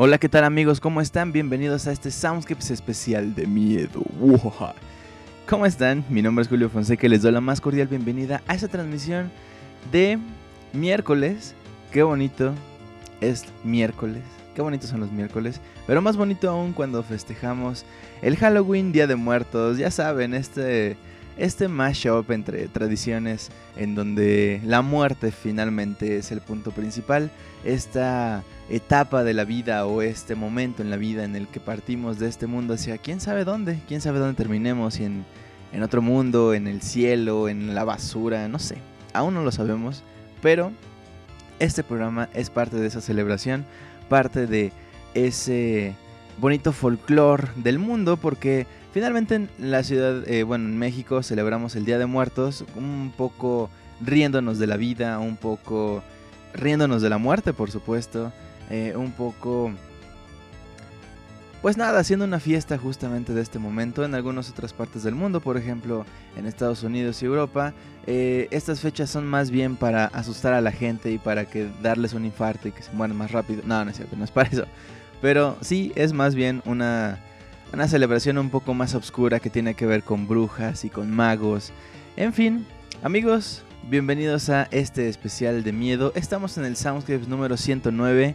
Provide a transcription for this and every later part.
Hola, ¿qué tal amigos? ¿Cómo están? Bienvenidos a este Soundscapes especial de miedo. ¿Cómo están? Mi nombre es Julio Fonseca y les doy la más cordial bienvenida a esta transmisión de miércoles. Qué bonito es miércoles. Qué bonitos son los miércoles. Pero más bonito aún cuando festejamos el Halloween, Día de Muertos. Ya saben, este este mashup entre tradiciones en donde la muerte finalmente es el punto principal, esta etapa de la vida o este momento en la vida en el que partimos de este mundo hacia quién sabe dónde, quién sabe dónde terminemos, si en, en otro mundo, en el cielo, en la basura, no sé, aún no lo sabemos, pero este programa es parte de esa celebración, parte de ese bonito folclore del mundo porque finalmente en la ciudad, eh, bueno, en México celebramos el Día de Muertos un poco riéndonos de la vida, un poco riéndonos de la muerte, por supuesto, eh, un poco... Pues nada, haciendo una fiesta justamente de este momento en algunas otras partes del mundo, por ejemplo en Estados Unidos y Europa, eh, estas fechas son más bien para asustar a la gente y para que darles un infarto y que se mueran más rápido. No, no es cierto, no es para eso. Pero sí es más bien una, una celebración un poco más oscura que tiene que ver con brujas y con magos. En fin, amigos, bienvenidos a este especial de miedo. Estamos en el Soundscapes número 109.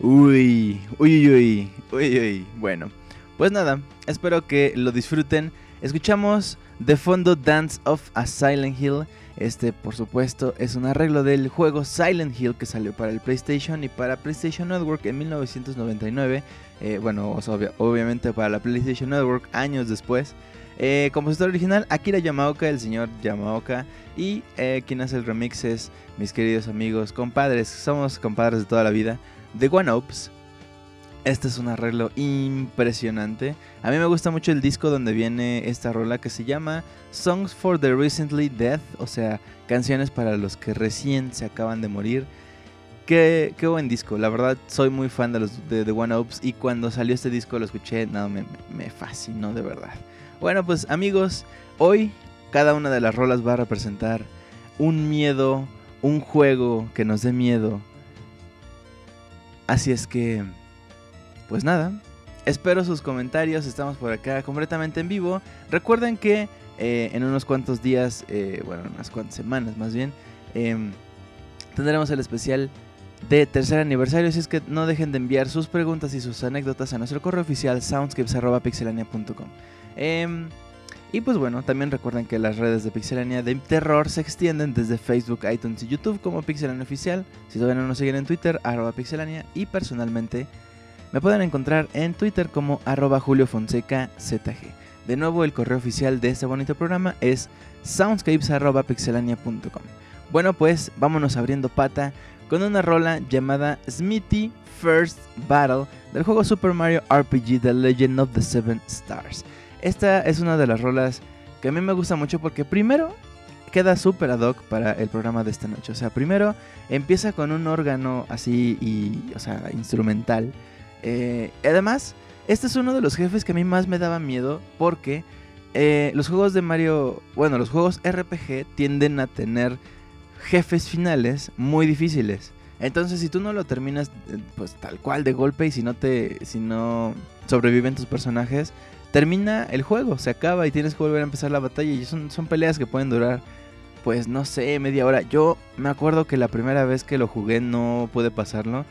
Uy, uy, uy, uy, uy. Bueno, pues nada, espero que lo disfruten. Escuchamos de fondo Dance of a Silent Hill. Este, por supuesto, es un arreglo del juego Silent Hill que salió para el PlayStation y para PlayStation Network en 1999. Eh, bueno, obviamente para la PlayStation Network años después. Eh, compositor original Akira Yamaoka, el señor Yamaoka. Y eh, quien hace el remix es mis queridos amigos, compadres, somos compadres de toda la vida, The One Ops. Este es un arreglo impresionante. A mí me gusta mucho el disco donde viene esta rola que se llama Songs for the Recently Dead, o sea, canciones para los que recién se acaban de morir. Qué, qué buen disco, la verdad soy muy fan de los de The One Ops y cuando salió este disco lo escuché, no, me, me fascinó de verdad. Bueno, pues amigos, hoy cada una de las rolas va a representar un miedo, un juego que nos dé miedo. Así es que pues nada, espero sus comentarios, estamos por acá completamente en vivo. Recuerden que eh, en unos cuantos días, eh, bueno, unas cuantas semanas más bien, em, tendremos el especial de tercer aniversario, así es que no dejen de enviar sus preguntas y sus anécdotas a nuestro correo oficial soundscapes.pixelania.com. Em, y pues bueno, también recuerden que las redes de Pixelania de terror se extienden desde Facebook, iTunes y YouTube como Pixelania Oficial. Si todavía no nos siguen en Twitter, arroba Pixelania y personalmente me pueden encontrar en Twitter como arroba juliofonsecazg. De nuevo, el correo oficial de este bonito programa es soundscapes.pixelania.com. Bueno, pues vámonos abriendo pata con una rola llamada Smithy First Battle del juego Super Mario RPG The Legend of the Seven Stars. Esta es una de las rolas que a mí me gusta mucho porque primero queda súper ad hoc para el programa de esta noche. O sea, primero empieza con un órgano así y, o sea, instrumental eh, además, este es uno de los jefes que a mí más me daba miedo porque eh, los juegos de Mario, bueno, los juegos RPG tienden a tener jefes finales muy difíciles. Entonces, si tú no lo terminas eh, pues tal cual de golpe y si no te si no sobreviven tus personajes, termina el juego, se acaba y tienes que volver a empezar la batalla y son, son peleas que pueden durar pues no sé, media hora. Yo me acuerdo que la primera vez que lo jugué no pude pasarlo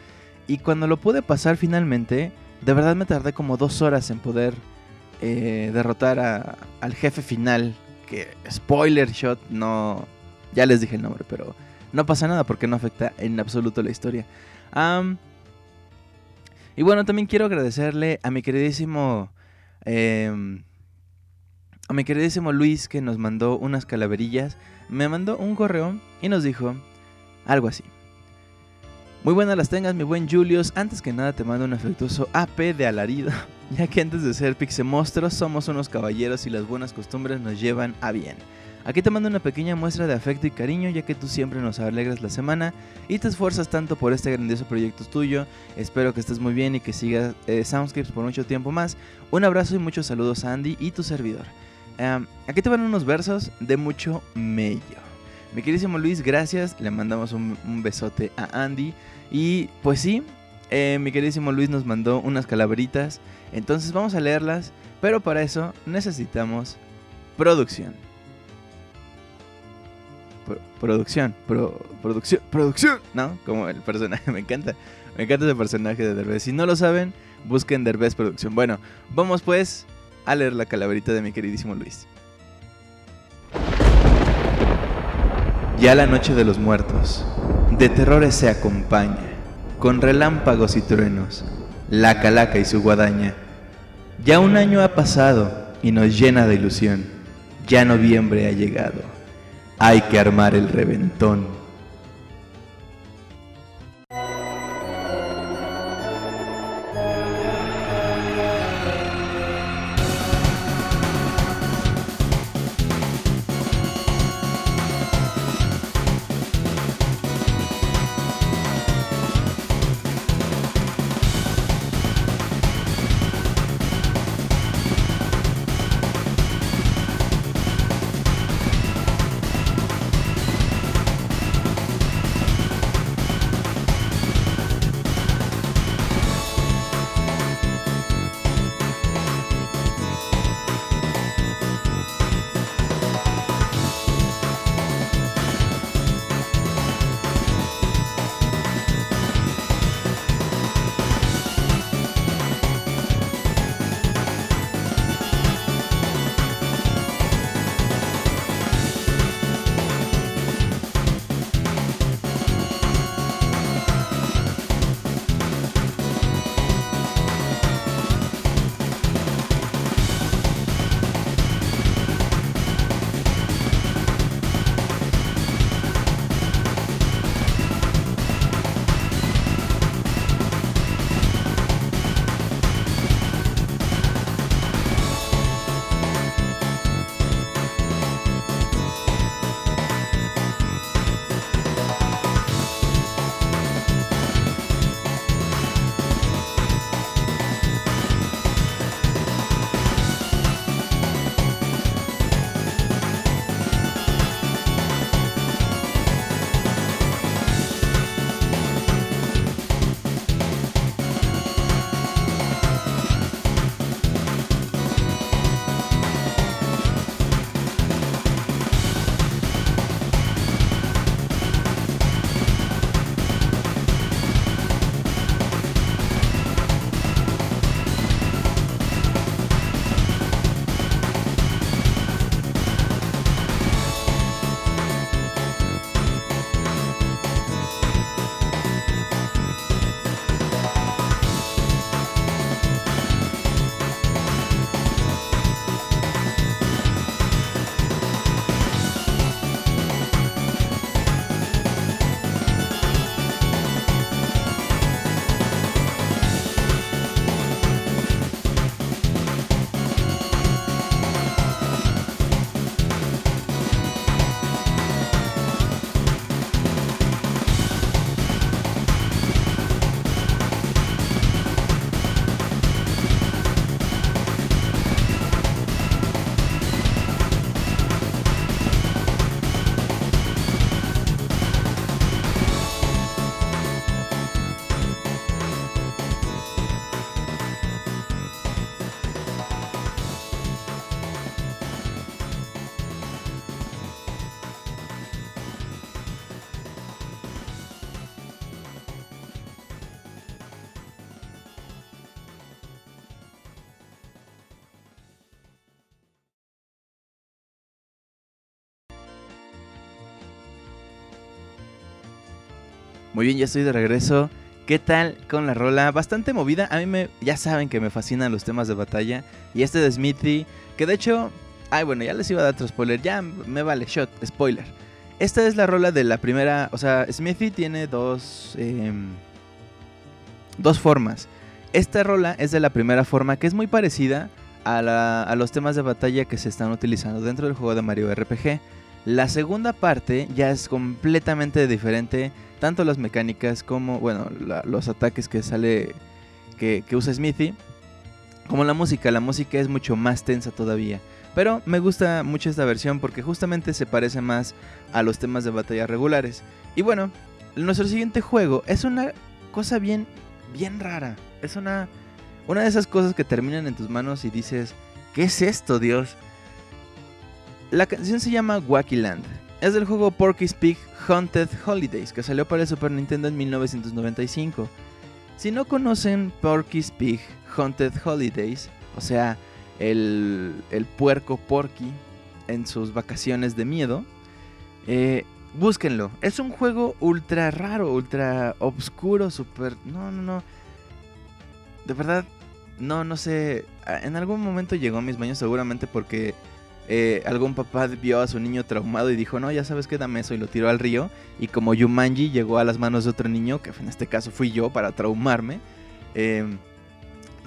y cuando lo pude pasar finalmente, de verdad me tardé como dos horas en poder eh, derrotar al jefe final. Que spoiler shot, no. Ya les dije el nombre, pero no pasa nada porque no afecta en absoluto la historia. y bueno, también quiero agradecerle a mi queridísimo. Em, a mi queridísimo Luis que nos mandó unas calaverillas. Me mandó un correo y nos dijo algo así. Muy buenas las tengas, mi buen Julius. Antes que nada te mando un afectuoso AP de alarido, ya que antes de ser Monstruos somos unos caballeros y las buenas costumbres nos llevan a bien. Aquí te mando una pequeña muestra de afecto y cariño, ya que tú siempre nos alegras la semana y te esfuerzas tanto por este grandioso proyecto tuyo. Espero que estés muy bien y que sigas eh, Soundscapes por mucho tiempo más. Un abrazo y muchos saludos a Andy y tu servidor. aquí te van unos versos de mucho mello. Mi queridísimo Luis, gracias. Le mandamos un, besote a Andy. Y pues sí, eh, mi queridísimo Luis nos mandó unas calaveritas. Entonces vamos a leerlas. Pero para eso necesitamos producción. producción, producción, producción, ¿no? Como el personaje, me encanta, me encanta ese personaje de Derbez. Si no lo saben, busquen Derbez Producción. Bueno, vamos pues a leer la calaverita de mi queridísimo Luis. Ya la noche de los muertos, de terrores se acompaña, con relámpagos y truenos, la calaca y su guadaña. Ya un año ha pasado y nos llena de ilusión, ya noviembre ha llegado, hay que armar el reventón. Muy bien, ya estoy de regreso. ¿Qué tal con la rola? Bastante movida. A mí me, ya saben que me fascinan los temas de batalla. Y este de Smithy, que de hecho, ay bueno, ya les iba a dar otro spoiler. Ya me vale, shot, spoiler. Esta es la rola de la primera, o sea, Smithy tiene dos, em, dos formas. Esta rola es de la primera forma, que es muy parecida a, a los temas de batalla que se están utilizando dentro del juego de Mario RPG. La segunda parte ya es completamente diferente tanto las mecánicas como, bueno, los ataques que sale, que, usa Smithy, como la música. La música es mucho más tensa todavía. Pero me gusta mucho esta versión porque justamente se parece más a los temas de batalla regulares. Y bueno, nuestro siguiente juego es una cosa bien, bien rara. Es una, una de esas cosas que terminan en tus manos y dices, ¿qué es esto, Dios? La canción se llama Wacky Land. Es del juego Porky's Pig Haunted Holidays, que salió para el Super Nintendo en 1995. Si no conocen Porky's Pig Haunted Holidays, o sea, el, el puerco Porky en sus vacaciones de miedo, eh, búsquenlo. Es un juego ultra raro, ultra obscuro, super... No, no, no. De verdad, no, no sé. En algún momento llegó a mis baños seguramente porque eh, algún papá vio a su niño traumado y dijo, no, ya sabes que dame eso y lo tiró al río. Y como Yumanji llegó a las manos de otro niño, que en este caso fui yo para traumarme. Em,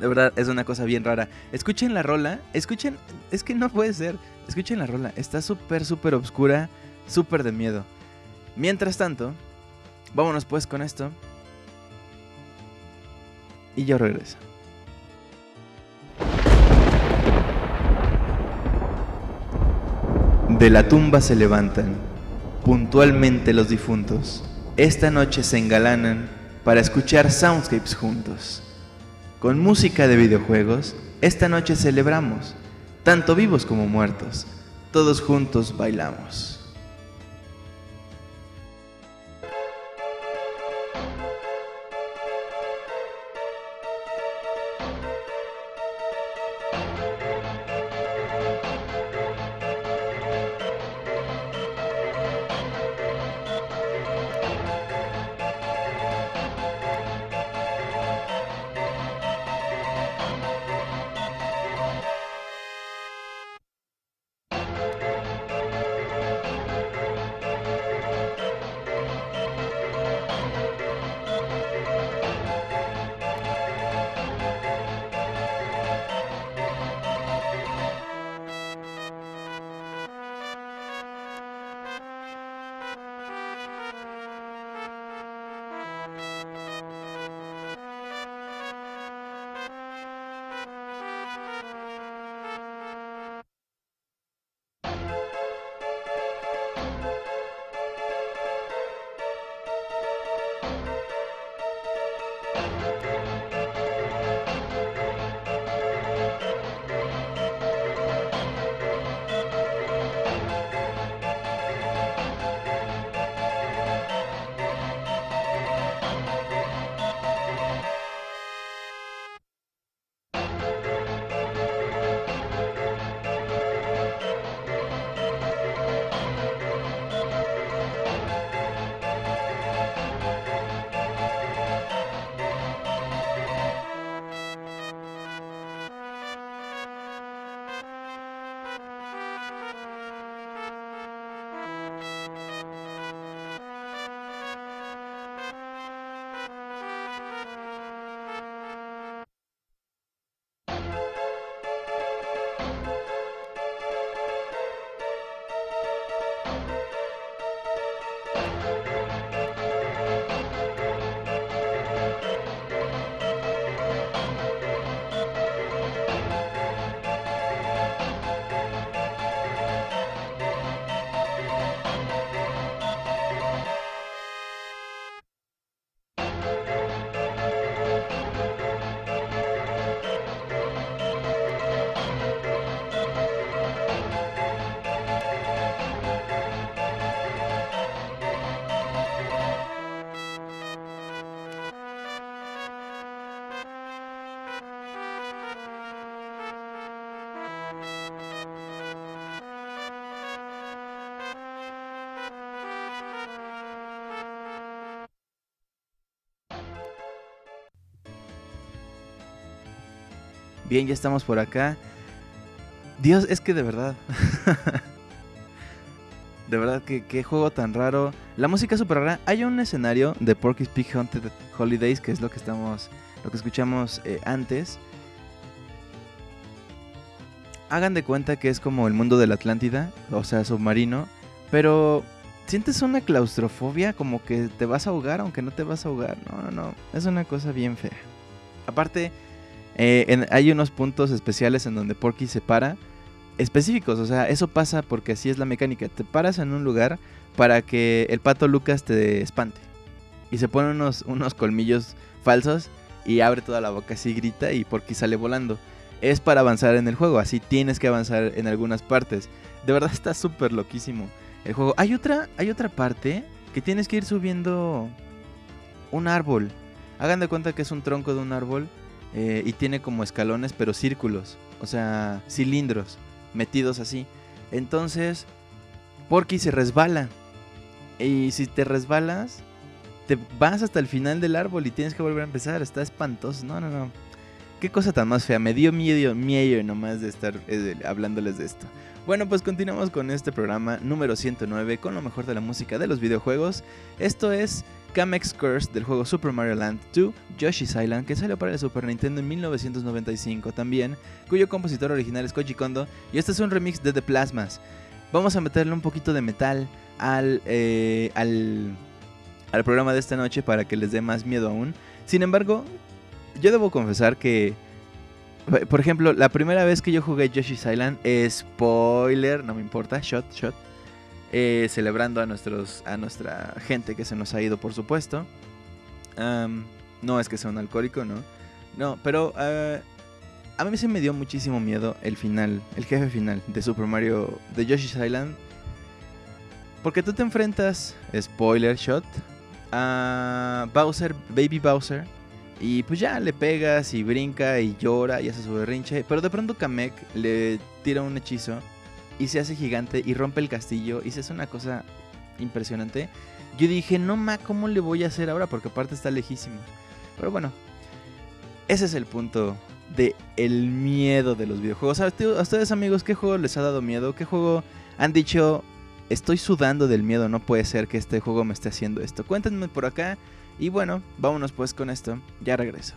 de verdad, es una cosa bien rara. Escuchen la rola, escuchen, es que no puede ser. Escuchen la rola, está súper, súper oscura, súper de miedo. Mientras tanto, vámonos pues con esto. Y yo regreso. De la tumba se levantan, puntualmente los difuntos. Esta noche se engalanan para escuchar soundscapes juntos. Con música de videojuegos, esta noche celebramos, tanto vivos como muertos. Todos juntos bailamos. Bien, ya estamos por acá. Dios, es que de verdad. de verdad, que qué juego tan raro. La música es súper rara. Hay un escenario de Porky's Pig Haunted Holidays, que es lo que estamos. lo que escuchamos eh, antes. Hagan de cuenta que es como el mundo de la Atlántida, o sea, submarino. Pero sientes una claustrofobia, como que te vas a ahogar, aunque no te vas a ahogar. No, no, no. Es una cosa bien fea. Aparte, eh, hay unos puntos especiales en donde Porky se para, específicos, o sea, eso pasa porque así es la mecánica. Te paras en un lugar para que el pato Lucas te espante. Y se ponen unos, unos colmillos falsos y abre toda la boca así, grita y Porky sale volando. Es para avanzar en el juego, así tienes que avanzar en algunas partes. De verdad está súper loquísimo el juego. Hay otra, hay otra parte que tienes que ir subiendo un árbol. Hagan de cuenta que es un tronco de un árbol eh, y tiene como escalones, pero círculos. O sea, cilindros metidos así. Entonces, Porky se resbala. Y si te resbalas, te vas hasta el final del árbol y tienes que volver a empezar. Está espantoso. No, no, no. Qué cosa tan más fea. Me dio miedo, miedo nomás de estar eh, hablándoles de esto. Bueno, pues continuamos con este programa número 109 con lo mejor de la música de los videojuegos. Esto es Kamex Curse del juego Super Mario Land 2 Yoshi's Island que salió para el Super Nintendo en 1995 también, cuyo compositor original es Koji Kondo y este es un remix de The Plasmas. Vamos a meterle un poquito de metal al, eh, al, al programa de esta noche para que les dé más miedo aún. Sin embargo, yo debo confesar que por ejemplo, la primera vez que yo jugué Yoshi's Island, spoiler, no me importa, shot, shot. Eh, celebrando a, nuestros, a nuestra gente que se nos ha ido, por supuesto. no es que sea un alcohólico, ¿no? No, pero uh, a mí se me dio muchísimo miedo el final, el jefe final de Super Mario, de Yoshi's Island. Porque tú te enfrentas, spoiler shot, a Bowser, Baby Bowser y pues ya le pegas y brinca y llora y hace su berrinche. Pero de pronto Kamek le tira un hechizo y se hace gigante y rompe el castillo y se hace una cosa impresionante. Yo dije, no ma, ¿cómo le voy a hacer ahora? Porque aparte está lejísimo. Pero bueno, ese es el punto de el miedo de los videojuegos. A ustedes amigos, ¿qué juego les ha dado miedo? ¿Qué juego han dicho, estoy sudando del miedo, no puede ser que este juego me esté haciendo esto? Cuéntenme por acá y bueno, vámonos pues con esto. Ya regreso.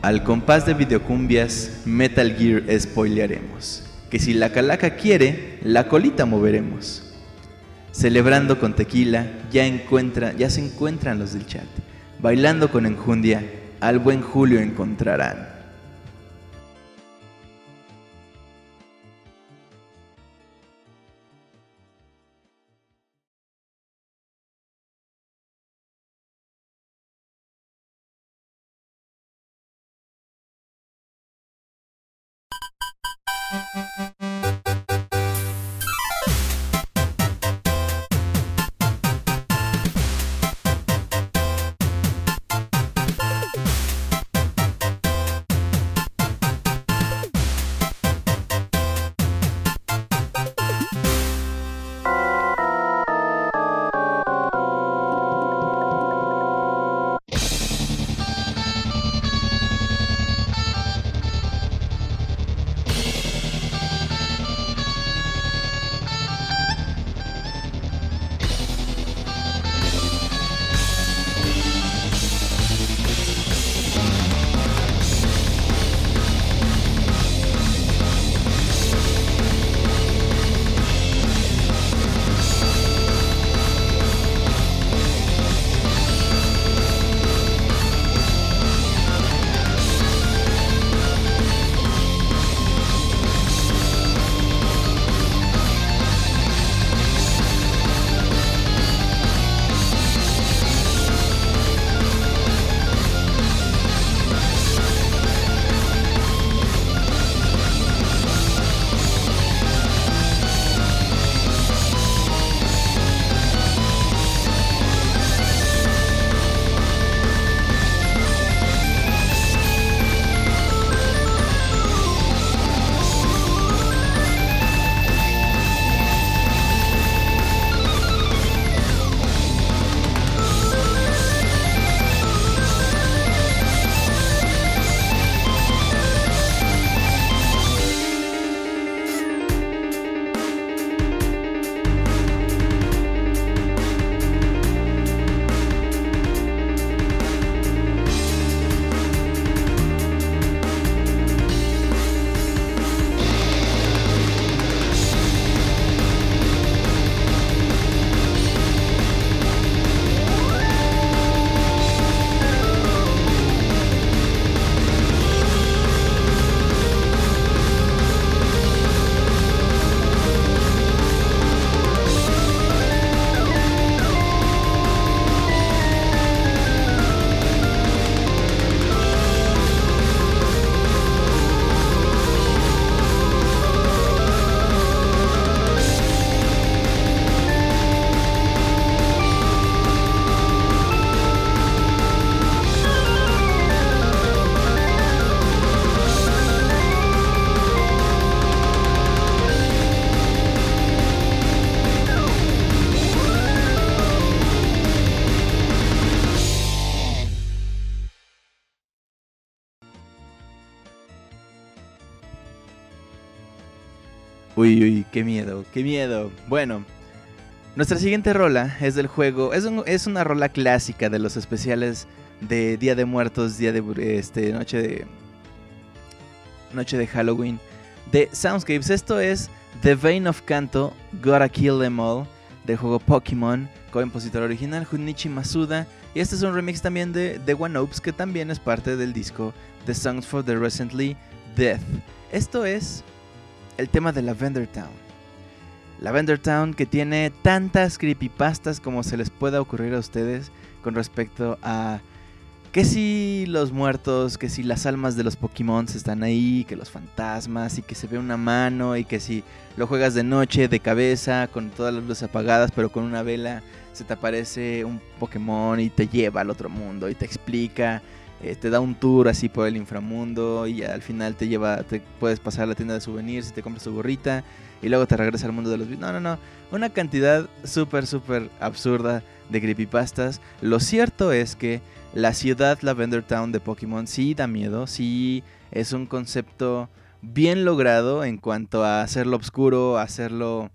Al compás de videocumbias, Metal Gear spoilearemos. Que si la calaca quiere, la colita moveremos. Celebrando con tequila, ya, encuentra, ya se encuentran los del chat. Bailando con enjundia, al buen Julio encontrarán. Qué miedo, qué miedo. Bueno, nuestra siguiente rola es del juego. Es, una rola clásica de los especiales de Día de Muertos, Día de este, Noche de Noche de Halloween de Soundscapes. Esto es The Vein of Kanto, Gotta Kill Them All del juego Pokémon, compositor original Junichi Masuda. Y este es un remix también de The One Opes que también es parte del disco The Songs for the Recently Death. Esto es el tema de Lavender Town. Lavender Town que tiene tantas creepypastas como se les pueda ocurrir a ustedes con respecto a que si los muertos, que si las almas de los Pokémon están ahí, que los fantasmas y que se ve una mano y que si lo juegas de noche, de cabeza, con todas las luces apagadas, pero con una vela, se te aparece un Pokémon y te lleva al otro mundo y te explica eh, te da un tour así por el inframundo y al final te lleva, te puedes pasar a la tienda de souvenirs y te compras tu gorrita y luego te regresa al mundo de los... No, no, no, una cantidad súper, súper absurda de creepypastas. Lo cierto es que la ciudad Lavender Town de Pokémon sí da miedo, sí es un concepto bien logrado en cuanto a hacerlo oscuro, hacerlo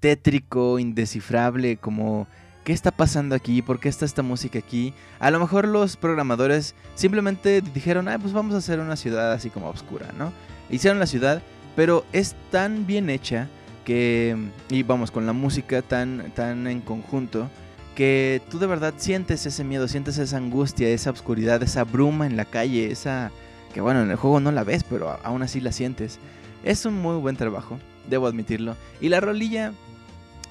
tétrico, indescifrable, como ¿qué está pasando aquí? ¿Por qué está esta música aquí? A lo mejor los programadores simplemente dijeron, ah, pues vamos a hacer una ciudad así como oscura, ¿no? Hicieron la ciudad, pero es tan bien hecha que, y vamos, con la música tan, tan en conjunto, que tú de verdad sientes ese miedo, sientes esa angustia, esa oscuridad, esa bruma en la calle, esa que bueno, en el juego no la ves, pero aún así la sientes. Es un muy buen trabajo, debo admitirlo. Y la rolilla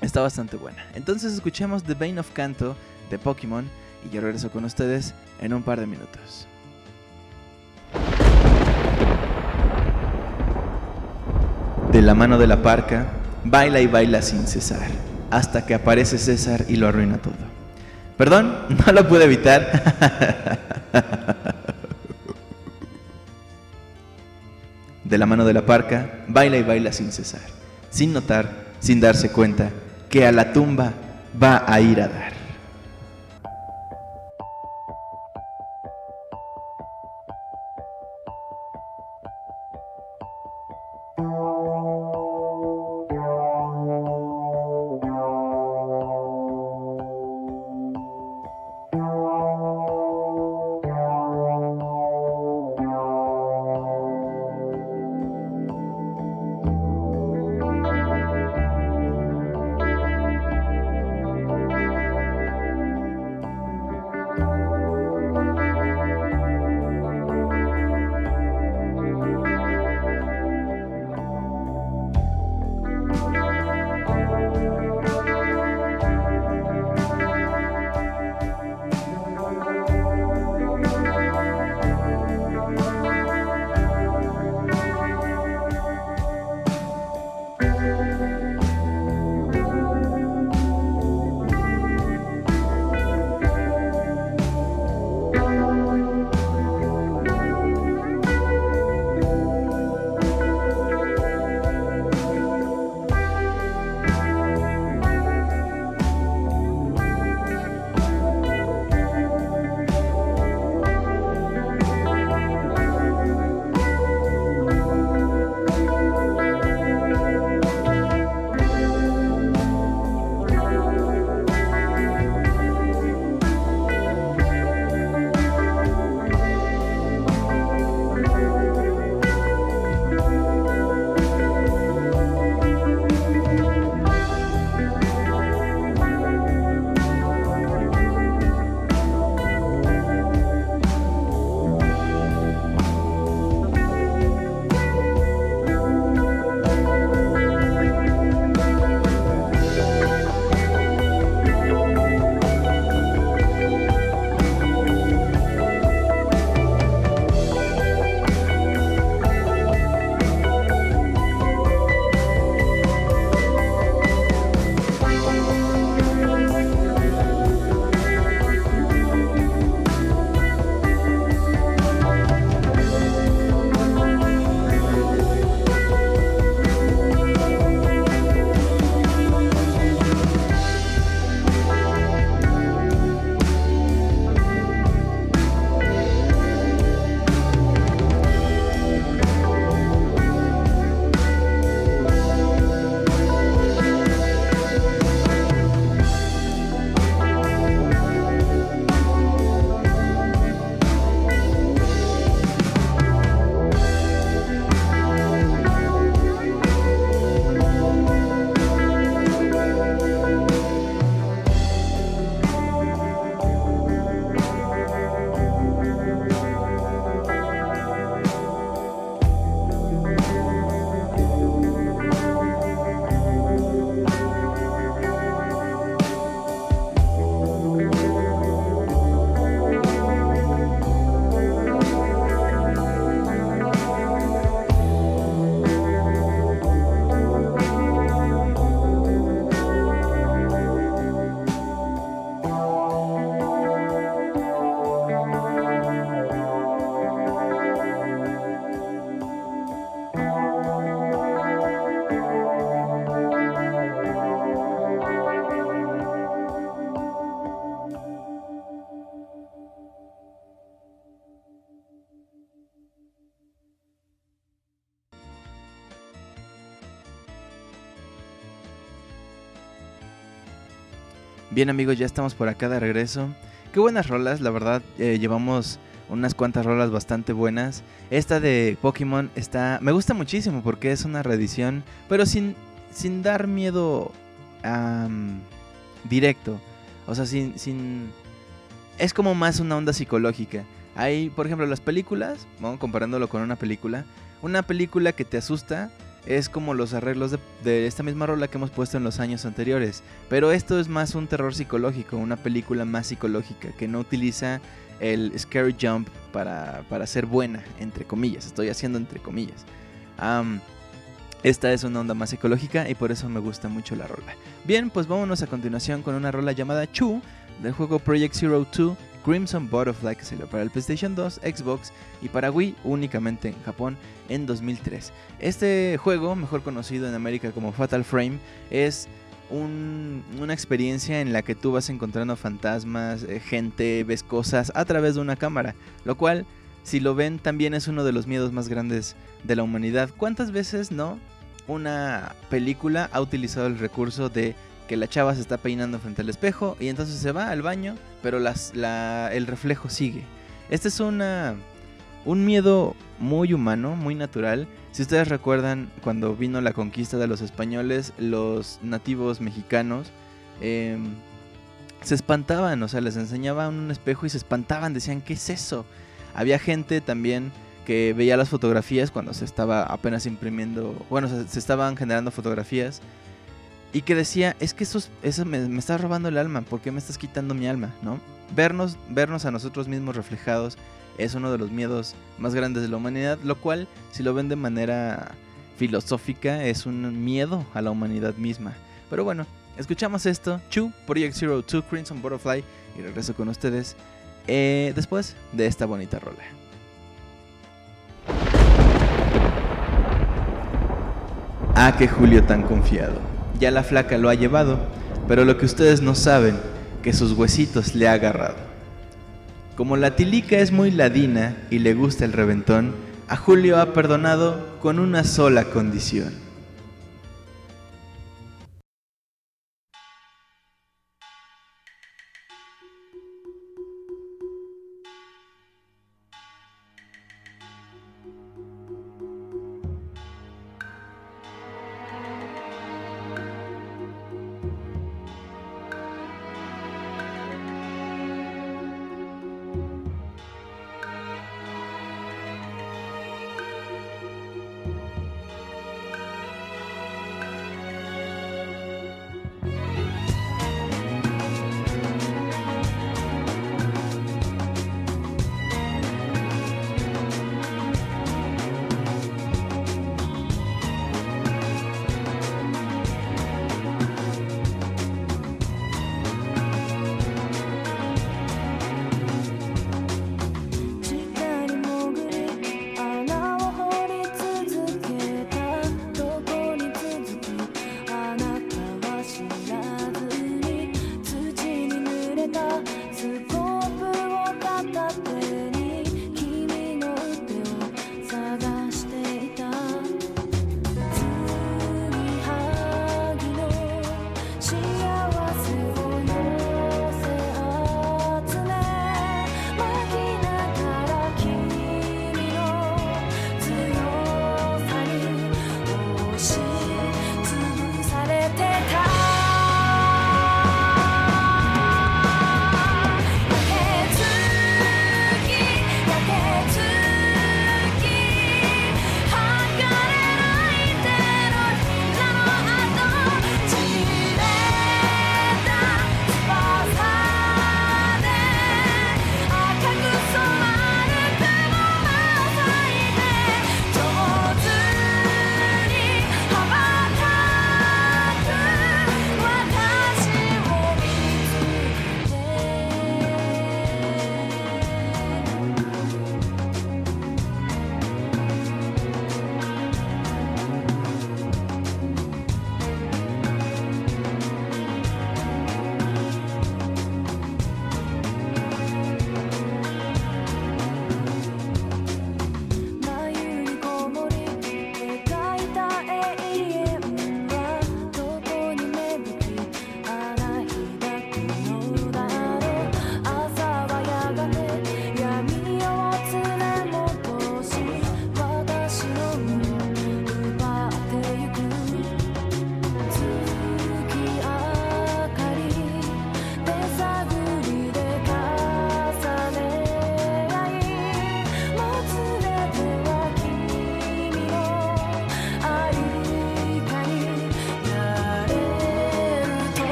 está bastante buena. Entonces escuchemos The Bane of Canto de Pokémon y yo regreso con ustedes en un par de minutos. De la mano de la parca, baila y baila sin cesar, hasta que aparece César y lo arruina todo. Perdón, no lo pude evitar. De la mano de la parca, baila y baila sin cesar, sin notar, sin darse cuenta que a la tumba va a ir a dar. Bien amigos, ya estamos por acá de regreso. Qué buenas rolas, la verdad, eh, llevamos unas cuantas rolas bastante buenas. Esta de Pokémon está, me gusta muchísimo porque es una reedición, pero sin, sin dar miedo directo. O sea, sin, sin... Es como más una onda psicológica. Hay, por ejemplo, las películas, comparándolo con una película. Una película que te asusta es como los arreglos de, esta misma rola que hemos puesto en los años anteriores. Pero esto es más un terror psicológico, una película más psicológica que no utiliza el scary jump para, para ser buena, entre comillas. Estoy haciendo entre comillas. esta es una onda más psicológica y por eso me gusta mucho la rola. Bien, pues vámonos a continuación con una rola llamada Chu del juego Project Zero 2 Crimson Butterfly que salió para el PlayStation 2, Xbox y para Wii únicamente en Japón en 2003. Este juego, mejor conocido en América como Fatal Frame, es una experiencia en la que tú vas encontrando fantasmas, eh, gente, ves cosas a través de una cámara, lo cual, si lo ven, también es uno de los miedos más grandes de la humanidad. ¿Cuántas veces no una película ha utilizado el recurso de que la chava se está peinando frente al espejo y entonces se va al baño, pero el reflejo sigue. Este es un miedo muy humano, muy natural. Si ustedes recuerdan cuando vino la conquista de los españoles, los nativos mexicanos em, se espantaban, o sea, les enseñaban un espejo y se espantaban, decían, ¿qué es eso? Había gente también que veía las fotografías cuando se estaba apenas imprimiendo, bueno, se estaban generando fotografías y que decía, es que eso, eso me, me estás robando el alma, ¿por qué me estás quitando mi alma? ¿no? Vernos, vernos a nosotros mismos reflejados es uno de los miedos más grandes de la humanidad, lo cual, si lo ven de manera filosófica, es un miedo a la humanidad misma. Pero bueno, escuchamos esto, Chu, Project Zero 2, Crimson Butterfly, y regreso con ustedes eh, después de esta bonita rola. Ah, que Julio tan confiado. Ya la flaca lo ha llevado, pero lo que ustedes no saben, que sus huesitos le ha agarrado. Como la tilica es muy ladina y le gusta el reventón, a Julio ha perdonado con una sola condición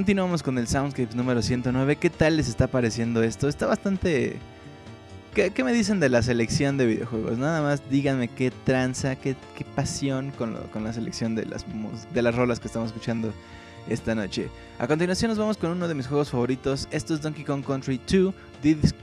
Continuamos con el Soundscapes número 109. ¿Qué tal les está pareciendo esto? Está bastante... ¿Qué, me dicen de la selección de videojuegos? Nada más díganme qué tranza, qué, pasión con, la selección de las, de las rolas que estamos escuchando esta noche. A continuación nos vamos con uno de mis juegos favoritos. Esto es Donkey Kong Country 2,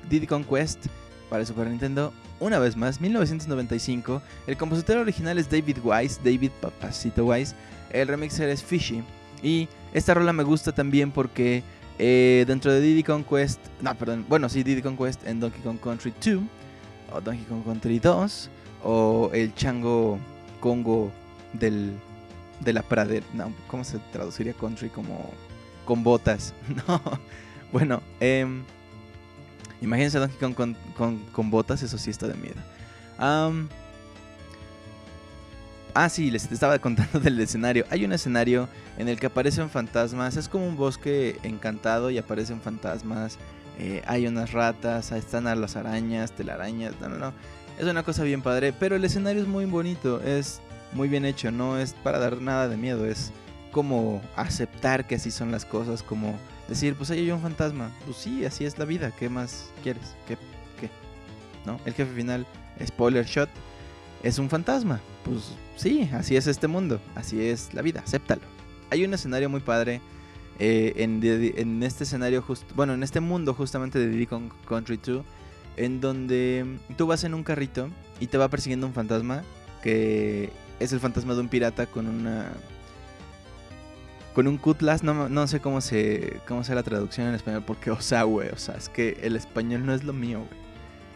Diddy, Kong Quest para Super Nintendo. Una vez más, 1995. El compositor original es David Wise, David Papacito Wise. El remixer es Fishy. Y esta rola me gusta también porque eh, dentro de Diddy Kong Quest, no, perdón, bueno, sí, Diddy Kong Quest en Donkey Kong Country 2, o Donkey Kong Country 2, o el chango Congo del, de la pradera, no, ¿cómo se traduciría country? Como con botas, no, bueno, eh, imagínense Donkey Kong con, con, con, botas, eso sí está de miedo. Ah, sí, les estaba contando del escenario. Hay un escenario en el que aparecen fantasmas. Es como un bosque encantado y aparecen fantasmas. Eh, hay unas ratas, están a las arañas, telarañas. No, no, no. Es una cosa bien padre. Pero el escenario es muy bonito. Es muy bien hecho. No es para dar nada de miedo. Es como aceptar que así son las cosas. Como decir, pues ahí hay un fantasma. Pues sí, así es la vida. ¿Qué más quieres? ¿Qué? ¿Qué? ¿No? El jefe final, spoiler shot, es un fantasma. Pues sí, así es este mundo, así es la vida, acéptalo. Hay un escenario muy padre eh, en, este escenario, bueno, en este mundo justamente de Diddy Country 2, en donde tú vas en un carrito y te va persiguiendo un fantasma que es el fantasma de un pirata con una con un cutlass, no, no sé cómo se cómo sea la traducción en español porque o sea, güey, o sea, es que el español no es lo mío, güey.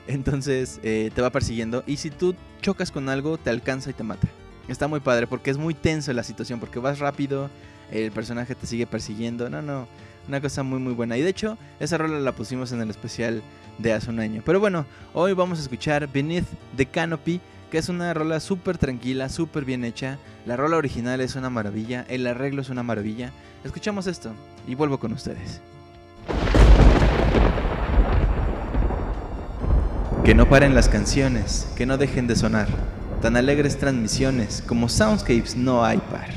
Entonces eh, te va persiguiendo y si tú chocas con algo te alcanza y te mata. Está muy padre porque es muy tenso la situación, porque vas rápido, el personaje te sigue persiguiendo. No, no, una cosa muy muy buena. Y de hecho, esa rola la pusimos en el especial de hace un año. Pero bueno, hoy vamos a escuchar Beneath the Canopy, que es una rola súper tranquila, súper bien hecha. La rola original es una maravilla, el arreglo es una maravilla. Escuchamos esto y vuelvo con ustedes. Que no paren las canciones, que no dejen de sonar tan alegres transmisiones como Soundscapes no hay par.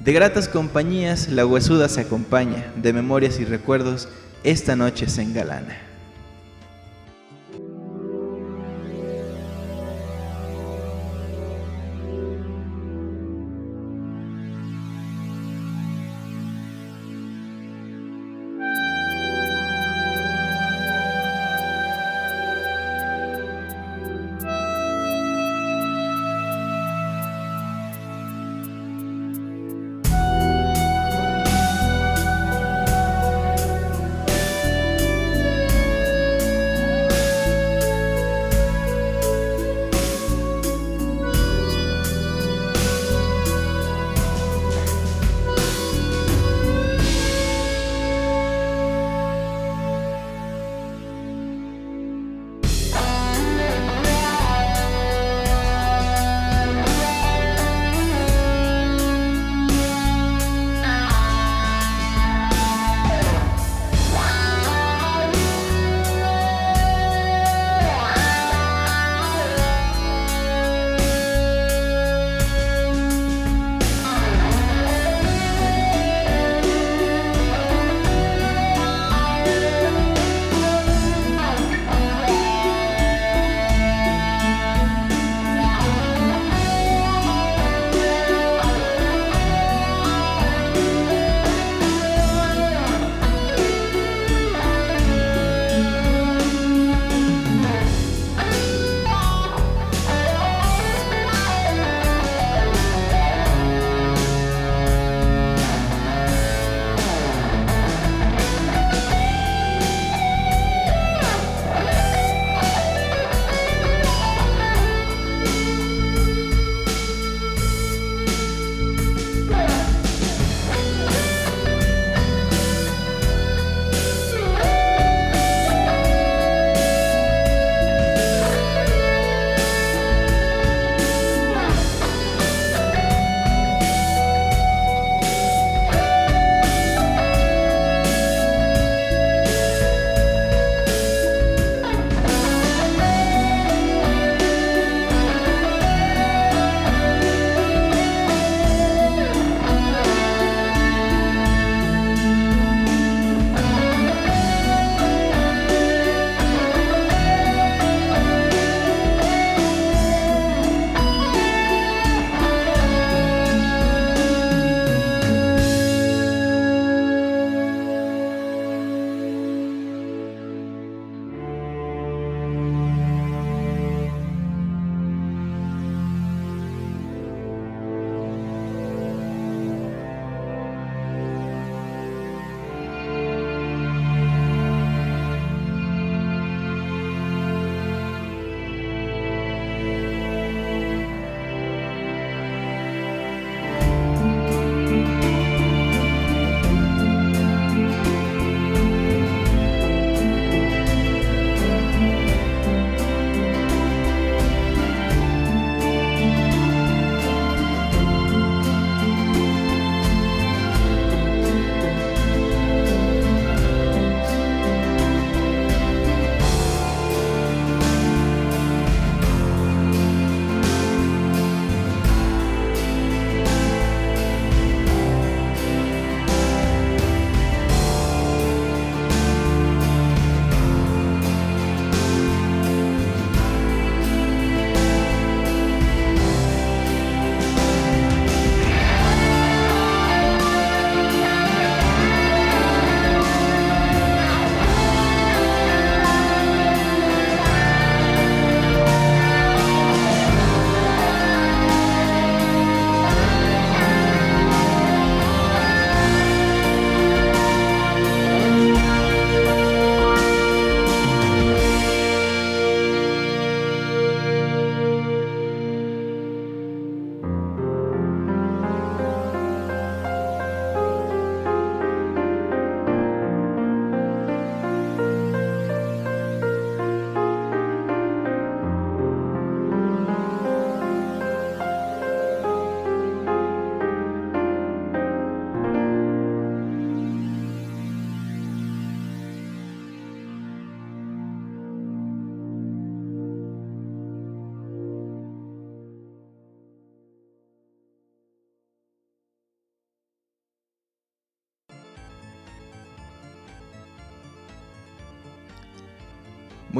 De gratas compañías, la huesuda se acompaña, de memorias y recuerdos, esta noche se engalana.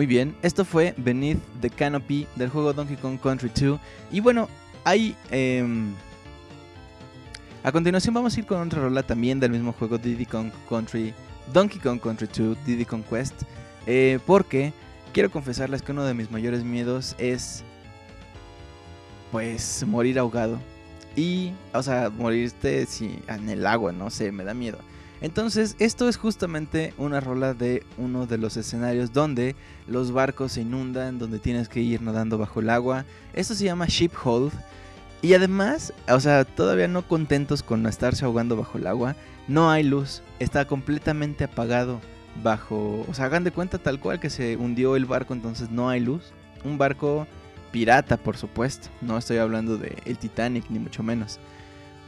Muy bien, esto fue Beneath the Canopy del juego Donkey Kong Country 2. Y bueno, hay... Em, a continuación vamos a ir con otra rola también del mismo juego Diddy Kong Country, Donkey Kong Country 2, Diddy Kong Quest. Eh, porque quiero confesarles que uno de mis mayores miedos es... Pues morir ahogado. Y, o sea, morirte si, en el agua, no sé, me da miedo. Entonces, esto es justamente una rola de uno de los escenarios donde los barcos se inundan, donde tienes que ir nadando bajo el agua. Esto se llama Ship Hold. Y además, o sea, todavía no contentos con estarse ahogando bajo el agua, no hay luz, está completamente apagado bajo, o sea, hagan de cuenta tal cual que se hundió el barco, entonces no hay luz. Un barco pirata, por supuesto, no estoy hablando de el Titanic ni mucho menos.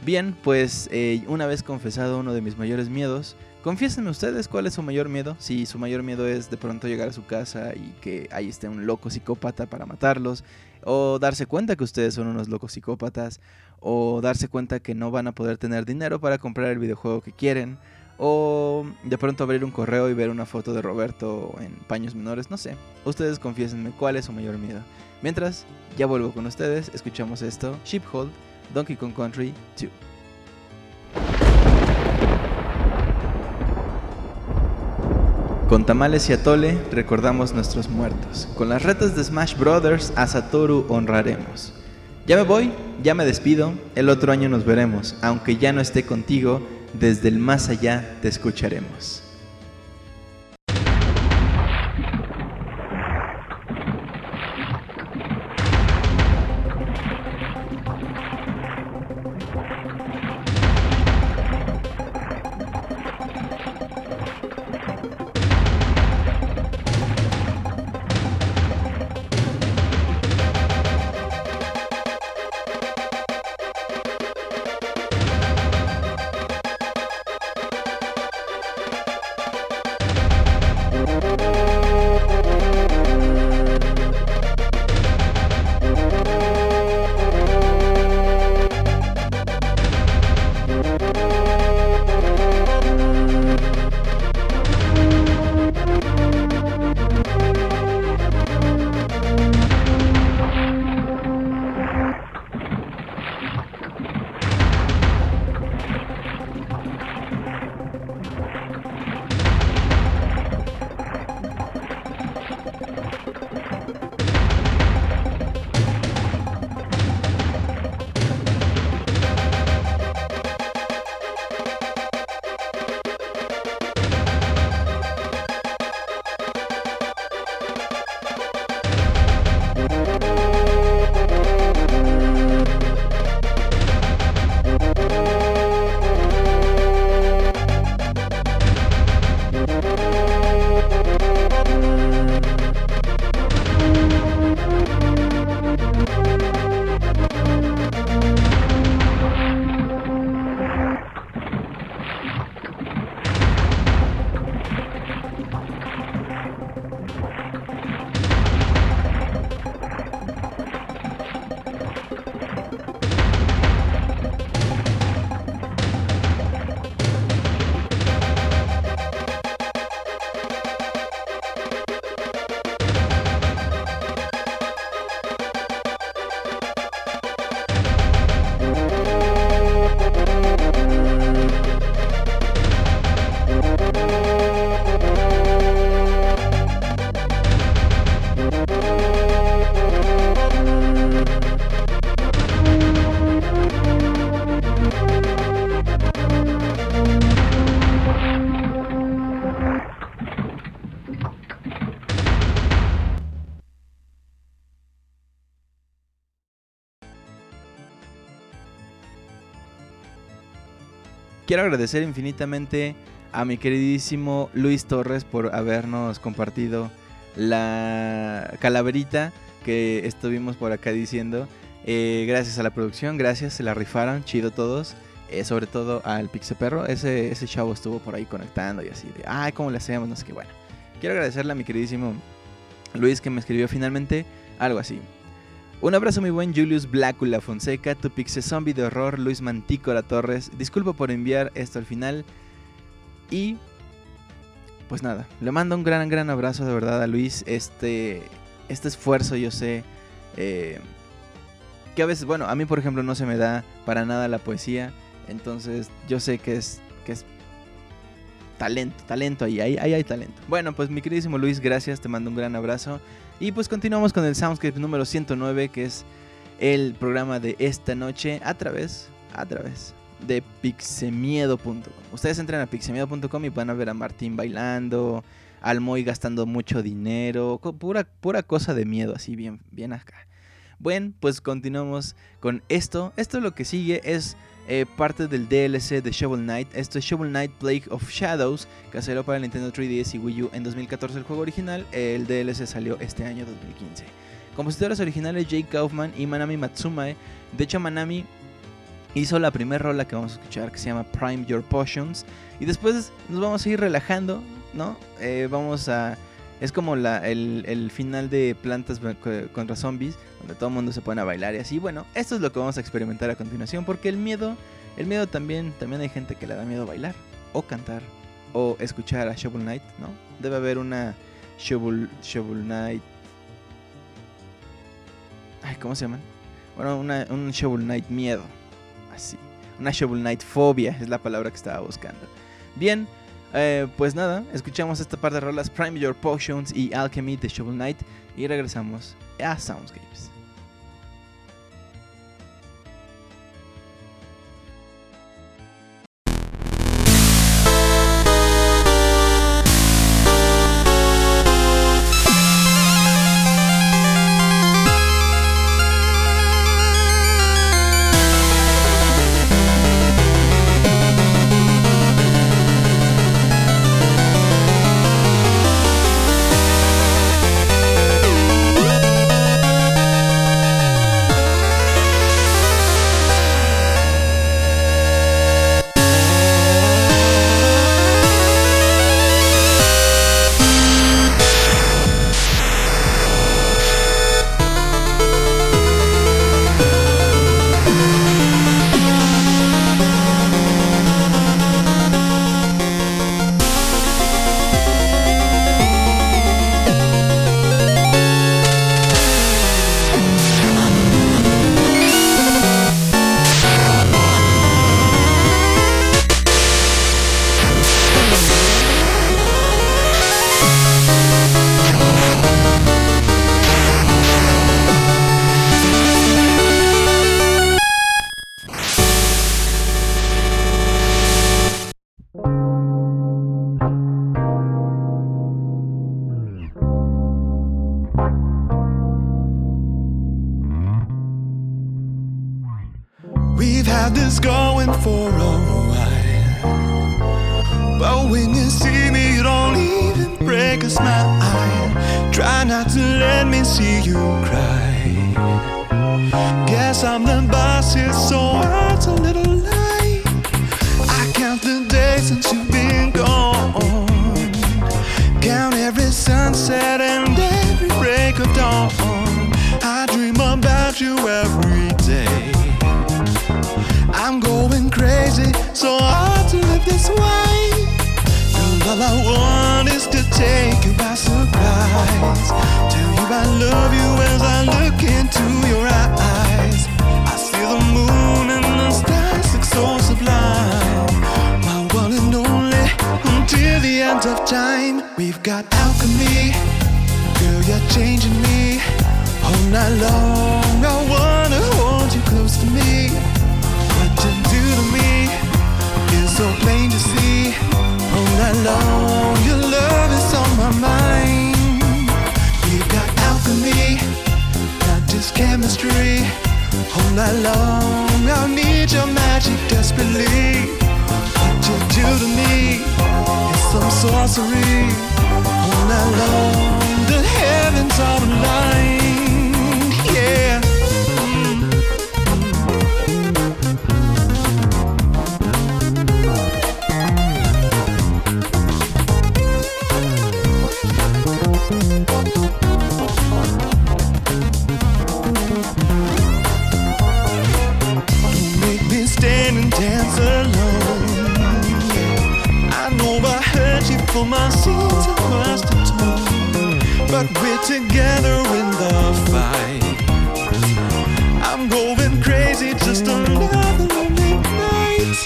Bien, pues eh, una vez confesado uno de mis mayores miedos, confiésenme ustedes cuál es su mayor miedo. Si su mayor miedo es de pronto llegar a su casa y que ahí esté un loco psicópata para matarlos, o darse cuenta que ustedes son unos locos psicópatas, o darse cuenta que no van a poder tener dinero para comprar el videojuego que quieren, o de pronto abrir un correo y ver una foto de Roberto en paños menores, no sé. Ustedes confiésenme cuál es su mayor miedo. Mientras, ya vuelvo con ustedes, escuchamos esto, Shiphold Donkey Kong Country 2. Con tamales y atole recordamos nuestros muertos. Con las retas de Smash Brothers a Satoru honraremos. Ya me voy, ya me despido, el otro año nos veremos. Aunque ya no esté contigo, desde el más allá te escucharemos. Quiero agradecer infinitamente a mi queridísimo Luis Torres por habernos compartido la calaverita que estuvimos por acá diciendo. Eh, gracias a la producción, gracias, se la rifaron, chido todos. Eh, sobre todo al Pixe Perro, ese, ese chavo estuvo por ahí conectando y así de, ay, ¿cómo le hacemos? No sé qué, bueno. Quiero agradecerle a mi queridísimo Luis que me escribió finalmente algo así. Un abrazo muy buen Julius Blácula Fonseca, tu pixe zombie de horror Luis Mantícora Torres. Disculpa por enviar esto al final. Y pues nada, le mando un gran, gran abrazo de verdad a Luis. Este, este esfuerzo, yo sé, eh, que a veces, bueno, a mí por ejemplo no se me da para nada la poesía. Entonces yo sé que es, que es talento, talento ahí, ahí, ahí hay talento. Bueno, pues mi queridísimo Luis, gracias, te mando un gran abrazo. Y pues continuamos con el Soundscape número 109, que es el programa de esta noche a través, a través de pixemiedo.com. Ustedes entran a pixemiedo.com y van a ver a Martín bailando, al Moy gastando mucho dinero, pura, pura cosa de miedo, así bien, bien acá. Bueno, pues continuamos con esto. Esto lo que sigue es eh, parte del DLC de Shovel Knight. Esto es Shovel Knight Plague of Shadows, que salió para Nintendo 3DS y Wii U en 2014 el juego original. El DLC salió este año 2015. Compositores originales Jake Kaufman y Manami Matsumae. De hecho, Manami hizo la primera rola que vamos a escuchar que se llama Prime Your Potions. Y después nos vamos a ir relajando, ¿no? Eh, vamos a... Es como la, el, final de Plantas contra Zombies, donde todo el mundo se pone a bailar y así. Bueno, esto es lo que vamos a experimentar a continuación, porque el miedo, el miedo también, también hay gente que le da miedo bailar, o cantar, o escuchar a Shovel Knight, ¿no? Debe haber una Shovel, Shovel Knight... Ay, ¿cómo se llaman? Bueno, una, un Shovel Knight miedo, así. Una Shovel Knight fobia es la palabra que estaba buscando. Bien, eh, pues nada, escuchamos esta par de rolas Prime Your Potions y Alchemy de Shovel Knight y regresamos a Soundscapes. But we're together in the fight. I'm going crazy, just another night.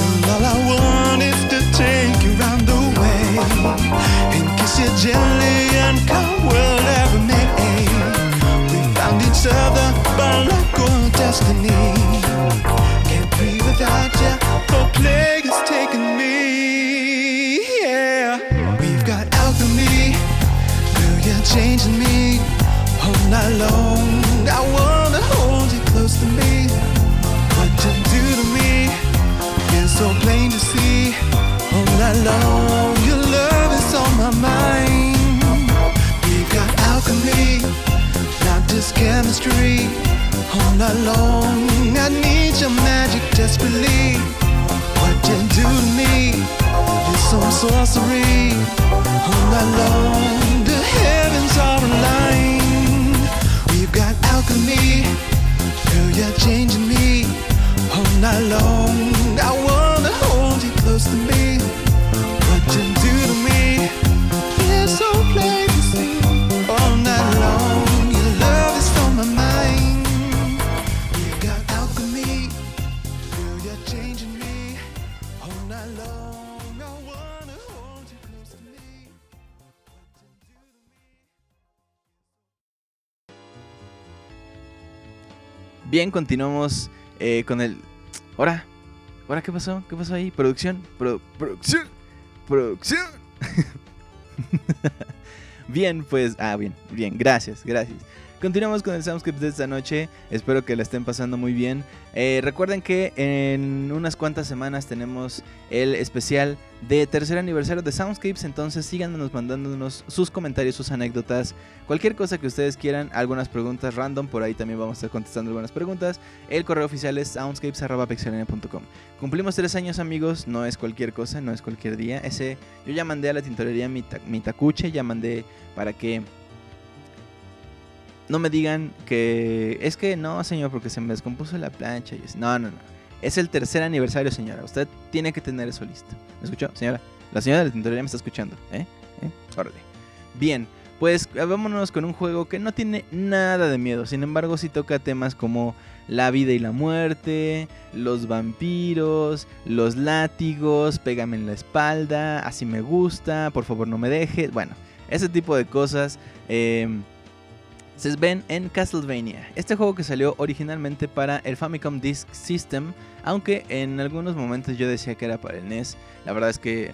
And all I want is to take you round the way and kiss you gently and come whatever may. We found each other by luck or destiny. Can't be without night long. I wanna hold you close to me. What you do to me is so plain to see. All night long, your love is on my mind. We've got alchemy, not just chemistry. All night long, I need your magic desperately. What you do to me is some sorcery. All night long, alchemy, girl, you're changing me. All night long, I wanna hold you close to me. What you do to me is so plain Bien, continuamos eh, con el. ¿Ahora? ¿Ahora qué pasó? ¿Qué pasó ahí? ¿Producción? Pro- ¿Producción? ¿Producción? bien, pues. Ah, bien, bien, gracias, gracias. Continuamos con el Soundscript de esta noche. Espero que la estén pasando muy bien. Eh, recuerden que en unas cuantas semanas tenemos el especial de tercer aniversario de Soundscapes. Entonces síganos mandándonos sus comentarios, sus anécdotas, cualquier cosa que ustedes quieran. Algunas preguntas random. Por ahí también vamos a estar contestando algunas preguntas. El correo oficial es soundscapes.pixelania.com. Cumplimos tres años, amigos. No es cualquier cosa, no es cualquier día. Ese, yo ya mandé a la tintorería mi, mi tacuche. Ya mandé para que no me digan que es que no, señor, porque se me descompuso la plancha. Y es- no, no, no. Es el tercer aniversario, señora. Usted tiene que tener eso listo. ¿Me escuchó, señora? La señora de la tintorería me está escuchando, ¿eh? ¿Eh? Órale. Bien, pues eh, vámonos con un juego que no tiene nada de miedo. Sin embargo, sí toca temas como la vida y la muerte, los vampiros, los látigos, pégame en la espalda, así me gusta, por favor no me dejes. Bueno, ese tipo de cosas. em, se ven en Castlevania, este juego que salió originalmente para el Famicom Disk System, aunque en algunos momentos yo decía que era para el NES, la verdad es que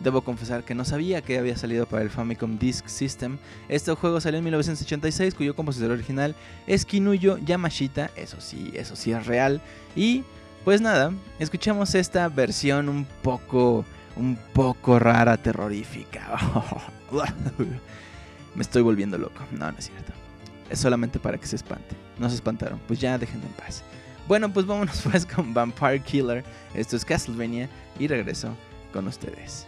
debo confesar que no sabía que había salido para el Famicom Disk System. Este juego salió en 1986, cuyo compositor original es Kinuyo Yamashita, eso sí, eso sí es real, y pues nada, escuchamos esta versión un poco, un poco rara, terrorífica. Me estoy volviendo loco, no, no es cierto. Es solamente para que se espante. No se espantaron. Pues ya déjenme en paz. Bueno, pues vámonos pues con Vampire Killer. Esto es Castlevania. Y regreso con ustedes.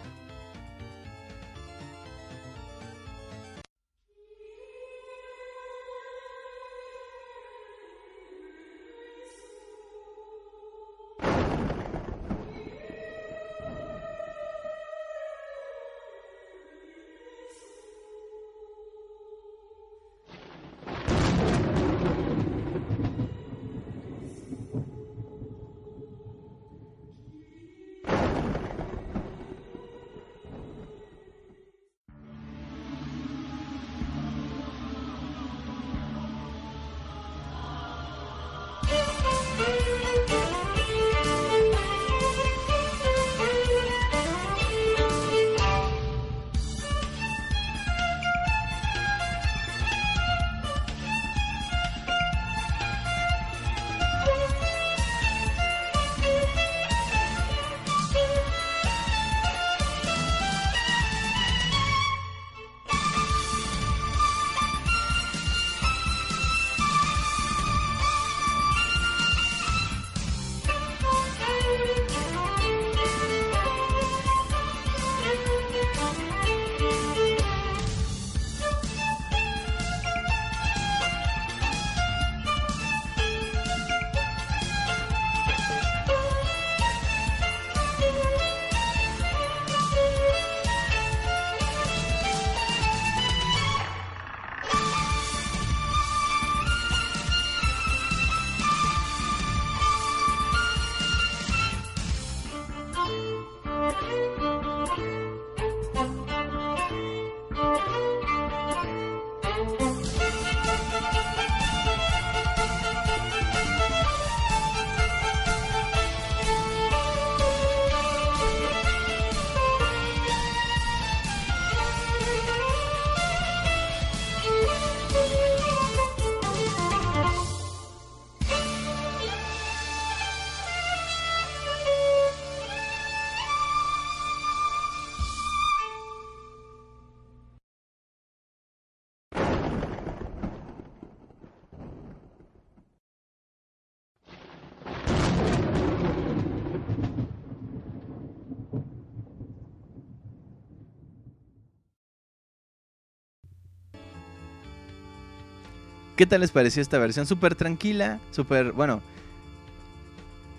¿Qué tal les pareció esta versión? Súper tranquila, súper, bueno,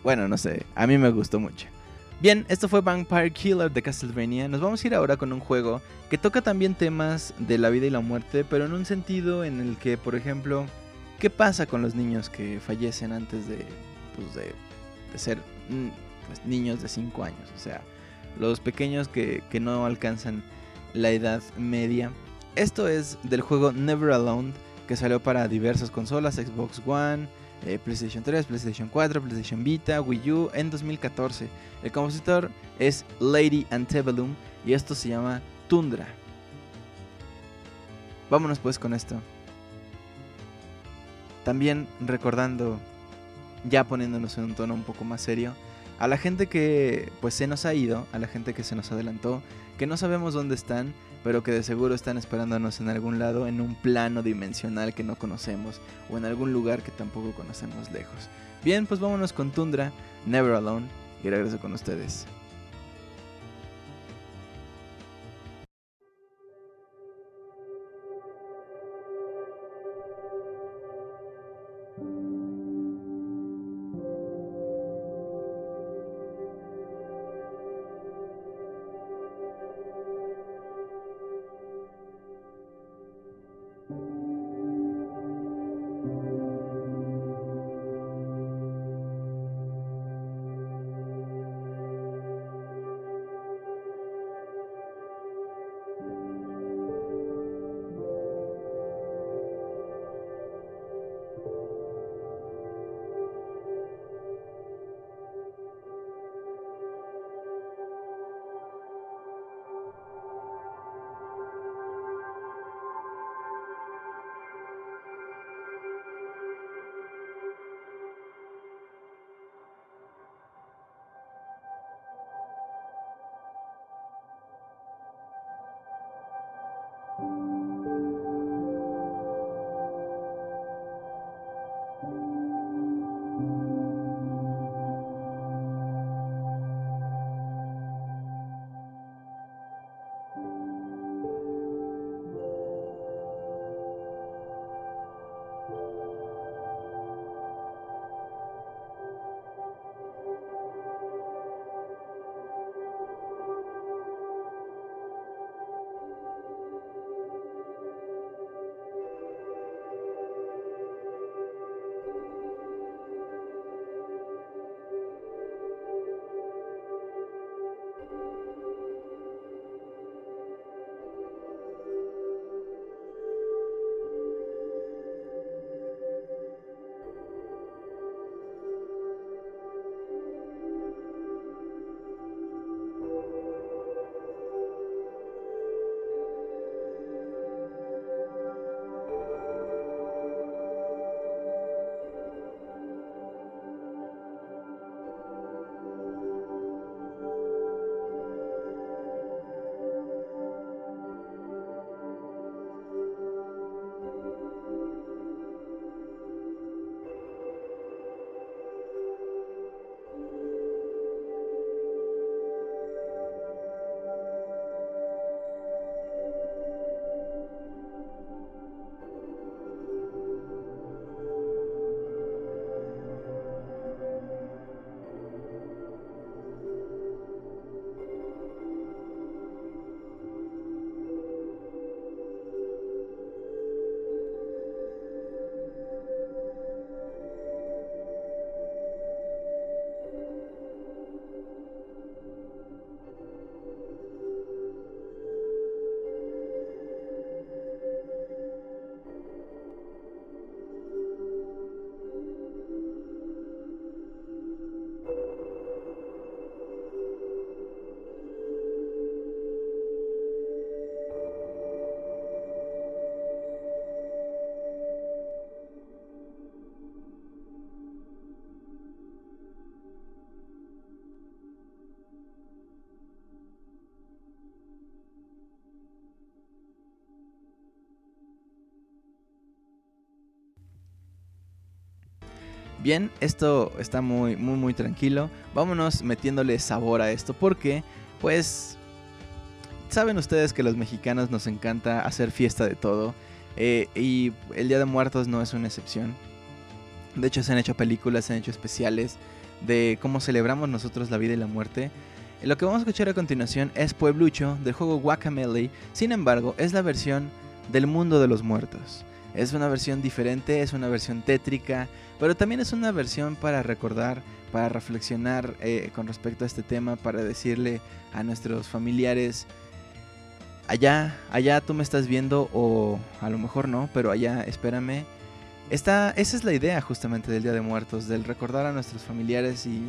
bueno, no sé, a mí me gustó mucho. Bien, esto fue Vampire Killer de Castlevania. Nos vamos a ir ahora con un juego que toca también temas de la vida y la muerte, pero en un sentido en el que, por ejemplo, ¿qué pasa con los niños que fallecen antes de, pues de, de ser mm, pues, niños de 5 años? O sea, los pequeños que, que no alcanzan la edad media. Esto es del juego Never Alone, que salió para diversas consolas, Xbox One, eh, PlayStation 3, PlayStation 4, PlayStation Vita, Wii U en 2014. El compositor es Lady Antebellum y esto se llama Tundra. Vámonos pues con esto. También recordando, ya poniéndonos en un tono un poco más serio, a la gente que pues se nos ha ido, a la gente que se nos adelantó, que no sabemos dónde están, pero que de seguro están esperándonos en algún lado, en un plano dimensional que no conocemos, o en algún lugar que tampoco conocemos lejos. Bien, pues vámonos con Tundra, Never Alone, y regreso con ustedes. Bien, esto está muy, muy, muy tranquilo. Vámonos metiéndole sabor a esto porque, pues, saben ustedes que los mexicanos nos encanta hacer fiesta de todo. eh, y el Día de Muertos no es una excepción. De hecho, se han hecho películas, se han hecho especiales de cómo celebramos nosotros la vida y la muerte. Lo que vamos a escuchar a continuación es Pueblucho del juego Guacamele, sin embargo, es la versión del mundo de los muertos. Es una versión diferente, es una versión tétrica, pero también es una versión para recordar, para reflexionar eh, con respecto a este tema, para decirle a nuestros familiares, allá, allá tú me estás viendo o a lo mejor no, pero allá espérame. Esta, esa es la idea justamente del Día de Muertos, del recordar a nuestros familiares y,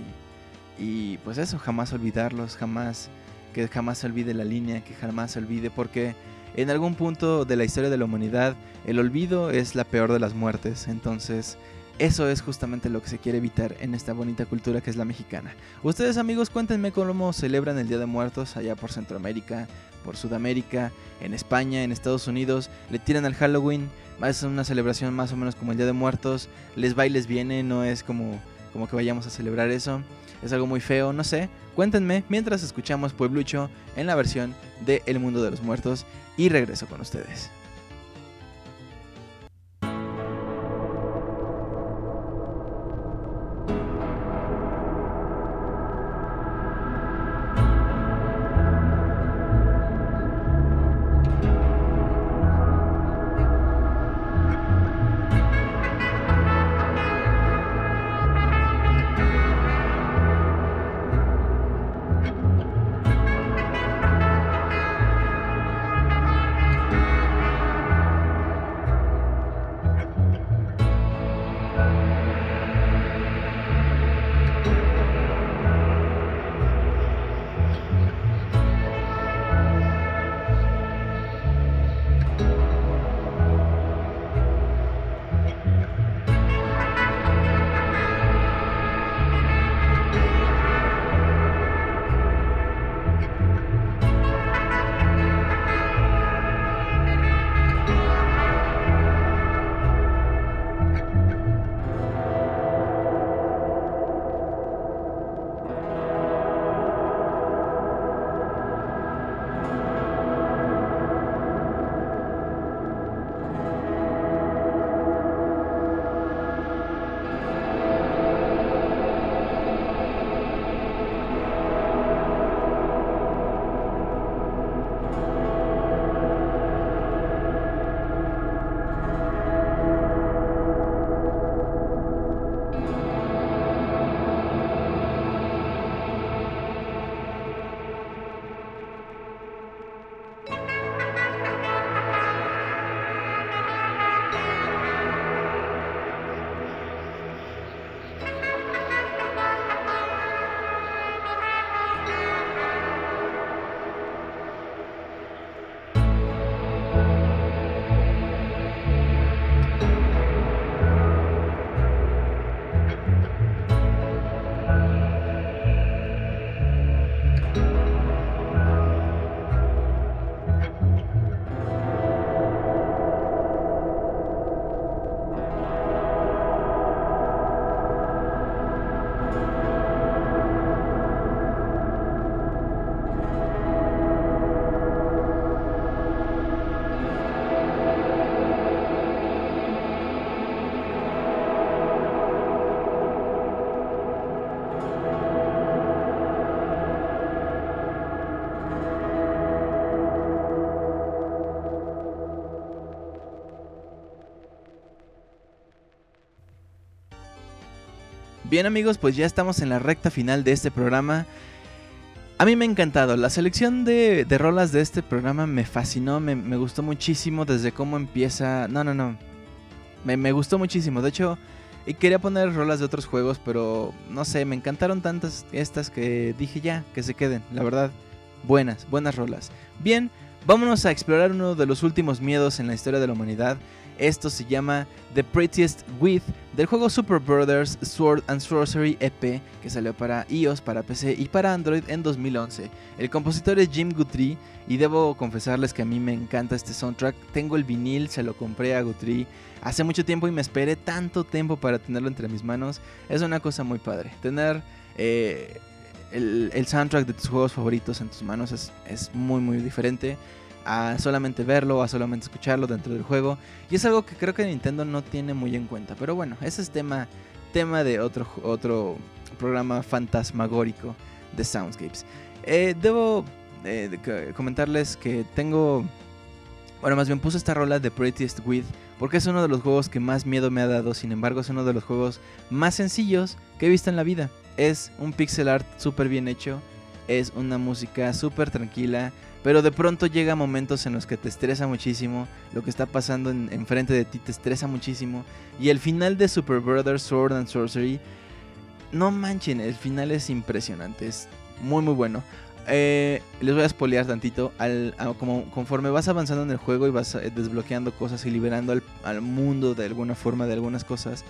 y pues eso, jamás olvidarlos, jamás, que jamás se olvide la línea, que jamás se olvide, porque en algún punto de la historia de la humanidad el olvido es la peor de las muertes, entonces eso es justamente lo que se quiere evitar en esta bonita cultura que es la mexicana. Ustedes amigos, cuéntenme cómo celebran el Día de Muertos allá por Centroamérica, por Sudamérica, en España, en Estados Unidos, le tiran al Halloween, es una celebración más o menos como el Día de Muertos, les va y les viene, no es como, como que vayamos a celebrar eso, es algo muy feo, no sé, cuéntenme mientras escuchamos Pueblucho en la versión de El Mundo de los Muertos. Y regreso con ustedes. Bien amigos, pues ya estamos en la recta final de este programa. A mí me ha encantado, la selección de, rolas de este programa me fascinó, me, me, gustó muchísimo desde cómo empieza... No, no, no. Me, me gustó muchísimo, de hecho... Y quería poner rolas de otros juegos, pero no sé, me encantaron tantas estas que dije ya, que se queden, la verdad. Buenas, buenas rolas. Bien, vámonos a explorar uno de los últimos miedos en la historia de la humanidad. Esto se llama The Prettiest With del juego Super Brothers Sword and Sorcery EP que salió para iOS, para PC y para Android en 2011. El compositor es Jim Guthrie y debo confesarles que a mí me encanta este soundtrack. Tengo el vinil, se lo compré a Guthrie hace mucho tiempo y me esperé tanto tiempo para tenerlo entre mis manos. Es una cosa muy padre. Tener eh, el, soundtrack de tus juegos favoritos en tus manos es, es muy muy diferente. A solamente verlo o a solamente escucharlo dentro del juego. Y es algo que creo que Nintendo no tiene muy en cuenta. Pero bueno, ese es tema, tema de otro, otro programa fantasmagórico de Soundscapes. Eh, debo eh, comentarles que tengo... Bueno, más bien puse esta rola de Prettiest With porque es uno de los juegos que más miedo me ha dado. Sin embargo, es uno de los juegos más sencillos que he visto en la vida. Es un pixel art súper bien hecho. Es una música súper tranquila. Pero de pronto llega momentos en los que te estresa muchísimo. Lo que está pasando en- enfrente de ti te estresa muchísimo. Y el final de Super Brothers Sword and Sorcery. No manchen, el final es impresionante. Es muy muy bueno. Eh, les voy a spoilear tantito. Al, como, conforme vas avanzando en el juego y vas eh, desbloqueando cosas y liberando al, al mundo de alguna forma de algunas cosas,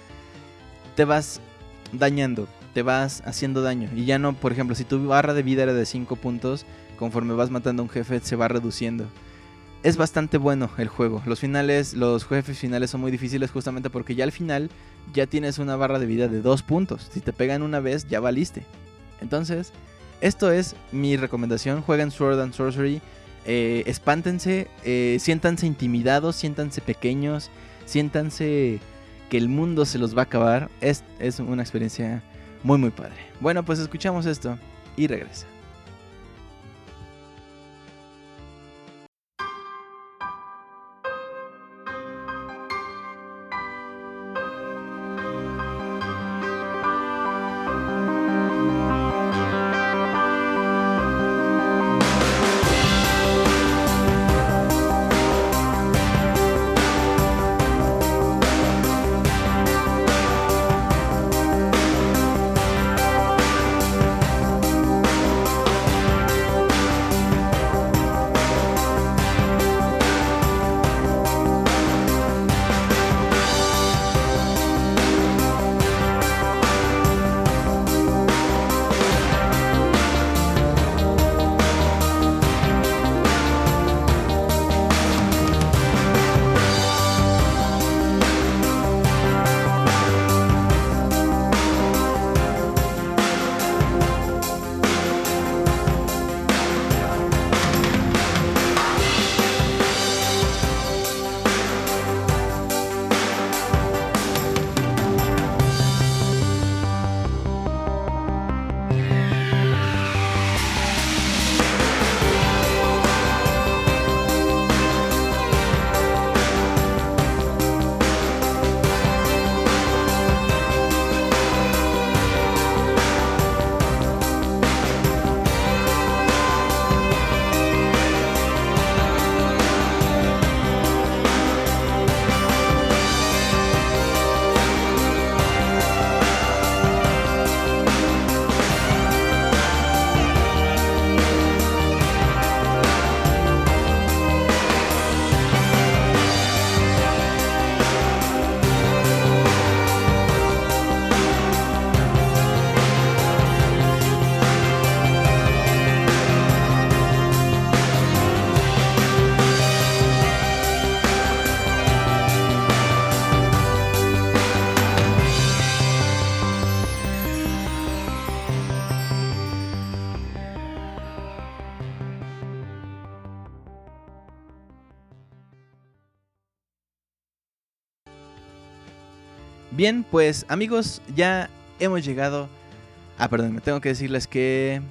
te vas dañando, te vas haciendo daño. Y ya no, por ejemplo, si tu barra de vida era de 5 puntos, conforme vas matando a un jefe se va reduciendo. Es bastante bueno el juego. Los finales, los jefes finales son muy difíciles justamente porque ya al final ya tienes una barra de vida de 2 puntos. Si te pegan una vez, ya valiste. Entonces, esto es mi recomendación. Jueguen Sword and Sorcery. Eh, espántense, eh, siéntanse intimidados, siéntanse pequeños, siéntanse que el mundo se los va a acabar. Es, es una experiencia muy, muy padre. Bueno, pues escuchamos esto y regresa. Bien, pues amigos, ya hemos llegado. Ah, perdón, me tengo que decirles que.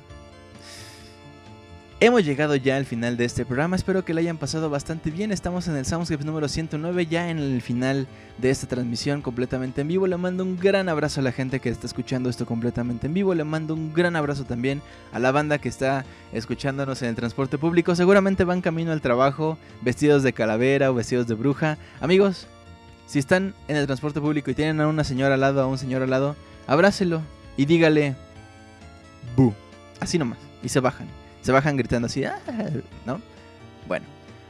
Hemos llegado ya al final de este programa. Espero que lo hayan pasado bastante bien. Estamos en el Soundscape número 109, ya en el final de esta transmisión completamente en vivo. Le mando un gran abrazo a la gente que está escuchando esto completamente en vivo. Le mando un gran abrazo también a la banda que está escuchándonos en el transporte público. Seguramente van camino al trabajo, vestidos de calavera o vestidos de bruja. Amigos, si están en el transporte público y tienen a una señora al lado, a un señor al lado, abrácelo y dígale bu. Así nomás. Y se bajan. Se bajan gritando así, "Ah", ¿no? Bueno,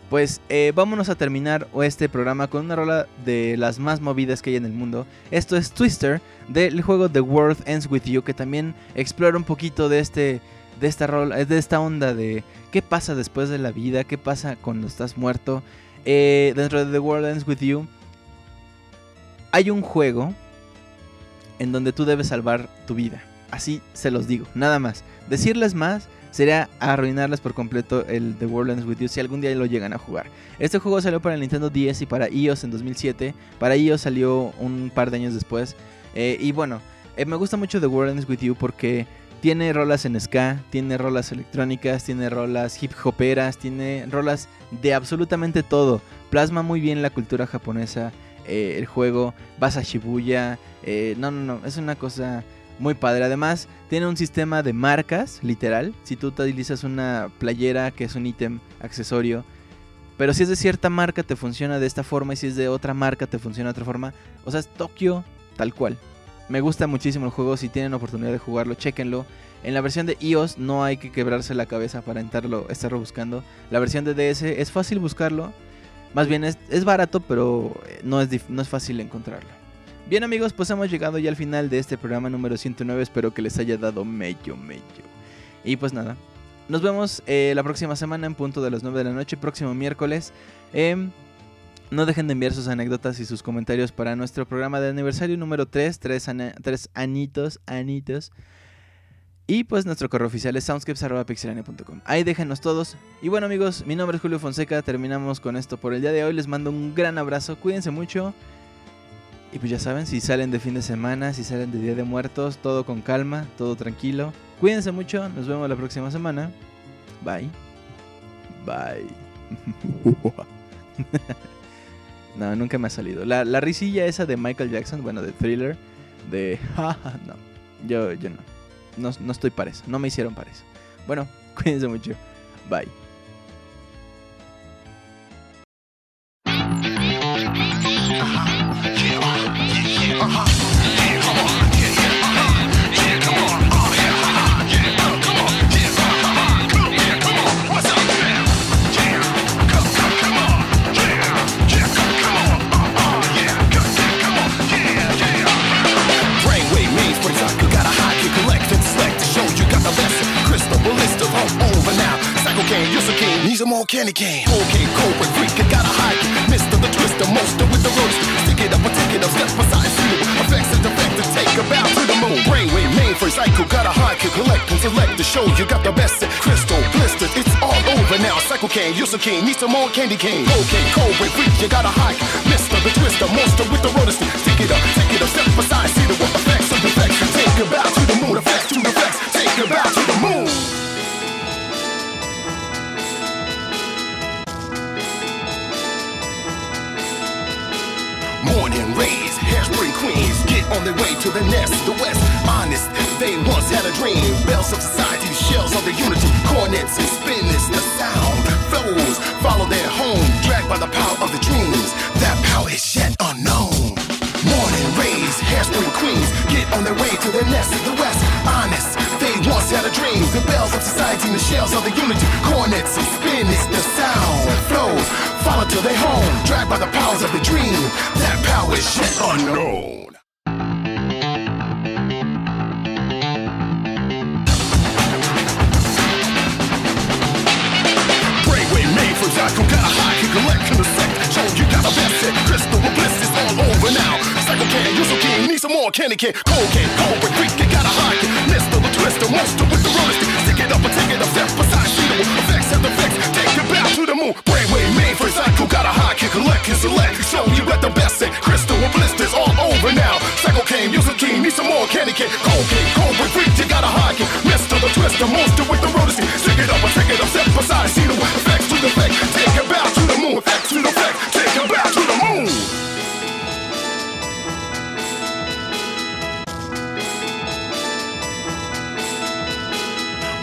pues eh, vámonos a terminar este programa con una rola de las más movidas que hay en el mundo. Esto es Twister del juego The World Ends With You, que también explora un poquito de este de esta rola, de esta onda de qué pasa después de la vida, qué pasa cuando estás muerto. Eh, dentro de The World Ends With You hay un juego en donde tú debes salvar tu vida. Así se los digo, nada más. Decirles más sería arruinarles por completo el The World Ends With You si algún día lo llegan a jugar. Este juego salió para Nintendo 10 y para iOS en 2007. Para iOS salió un par de años después. Eh, y bueno, eh, me gusta mucho The World Ends With You porque tiene rolas en ska, tiene rolas electrónicas, tiene rolas hip hoperas, tiene rolas de absolutamente todo. Plasma muy bien la cultura japonesa. Eh, el juego, vas a Shibuya. eh, no, no, no, es una cosa muy padre. Además, tiene un sistema de marcas, literal. Si tú utilizas una playera que es un ítem accesorio, pero si es de cierta marca te funciona de esta forma y si es de otra marca te funciona de otra forma. O sea, es Tokio tal cual. Me gusta muchísimo el juego, si tienen oportunidad de jugarlo, chequenlo. En la versión de iOS no hay que quebrarse la cabeza para entrarlo, estarlo buscando. La versión de DS es fácil buscarlo. Más bien es, es barato, pero eh, no es, no es fácil encontrarlo. Bien amigos, pues hemos llegado ya al final de este programa número 109. Espero que les haya dado mello, mello. Y pues nada, nos vemos eh, la próxima semana en punto de las 9 de la noche, próximo miércoles. Em, no dejen de enviar sus anécdotas y sus comentarios para nuestro programa de aniversario número 3, 3, tres anitos, anitos. Y pues nuestro correo oficial es soundscapes.pixelania.com. Ahí déjenos todos. Y bueno amigos, mi nombre es Julio Fonseca. Terminamos con esto por el día de hoy. Les mando un gran abrazo. Cuídense mucho. Y pues ya saben, si salen de fin de semana, si salen de Día de Muertos, todo con calma, todo tranquilo. Cuídense mucho. Nos vemos la próxima semana. Bye. Bye. no, nunca me ha salido. La, la risilla esa de Michael Jackson, bueno, de thriller, de... no, yo, yo no. No. No estoy para eso. No me hicieron para eso. Bueno, cuídense mucho. Bye.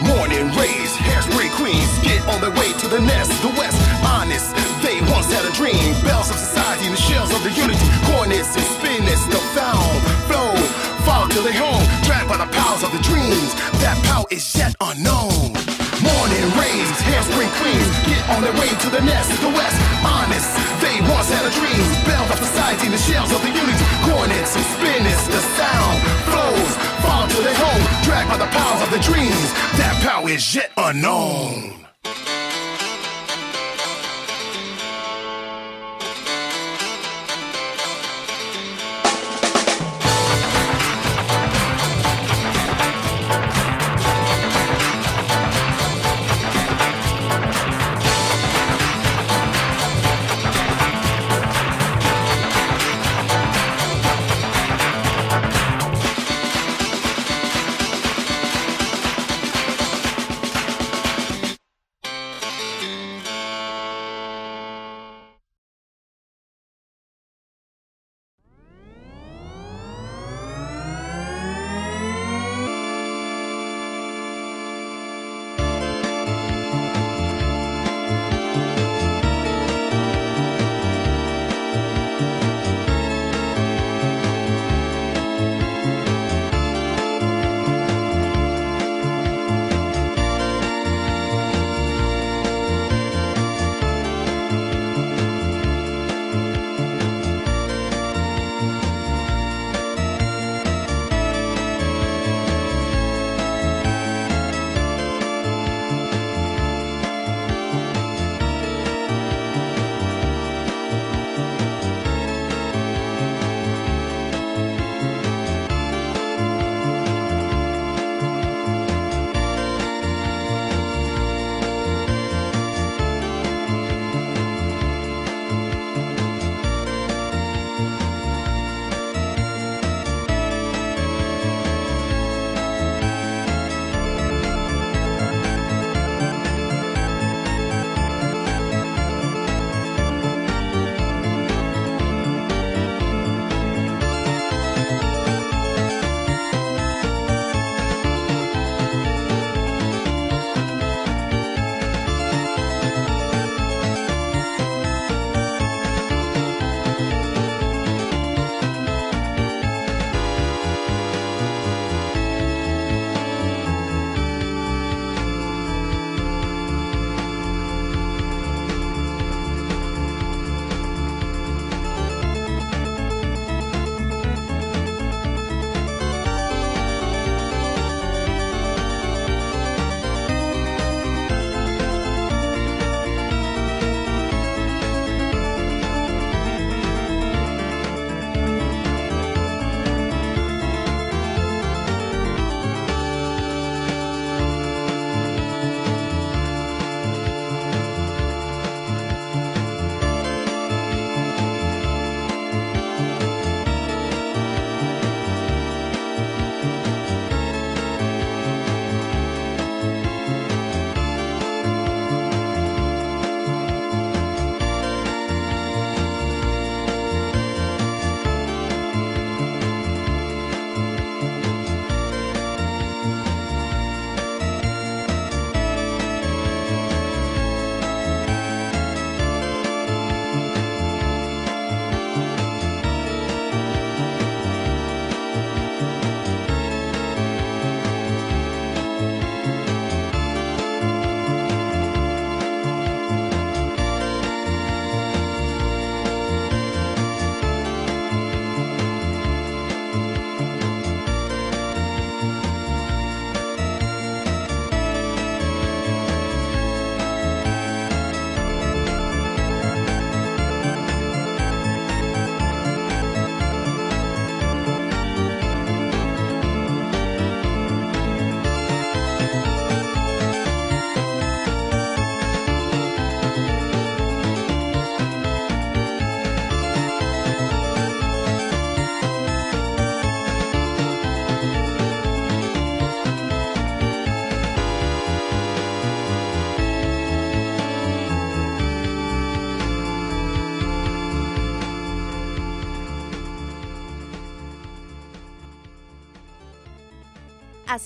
Morning rays, hairspray queens get on their way to the nest. The West, honest, they once had a dream. Bells of society and the shells of the unity. Cornets and spinnets, the found flow. Fall to their home, dragged by the powers of the dreams. That power is yet unknown. Morning rays, hairspray queens get on their way to the nest. The West, honest, they once had a dream. Bells of society and the shells of the unity. Cornets and spinnets, the sound. To their home, dragged by the powers of the dreams. That power is yet unknown.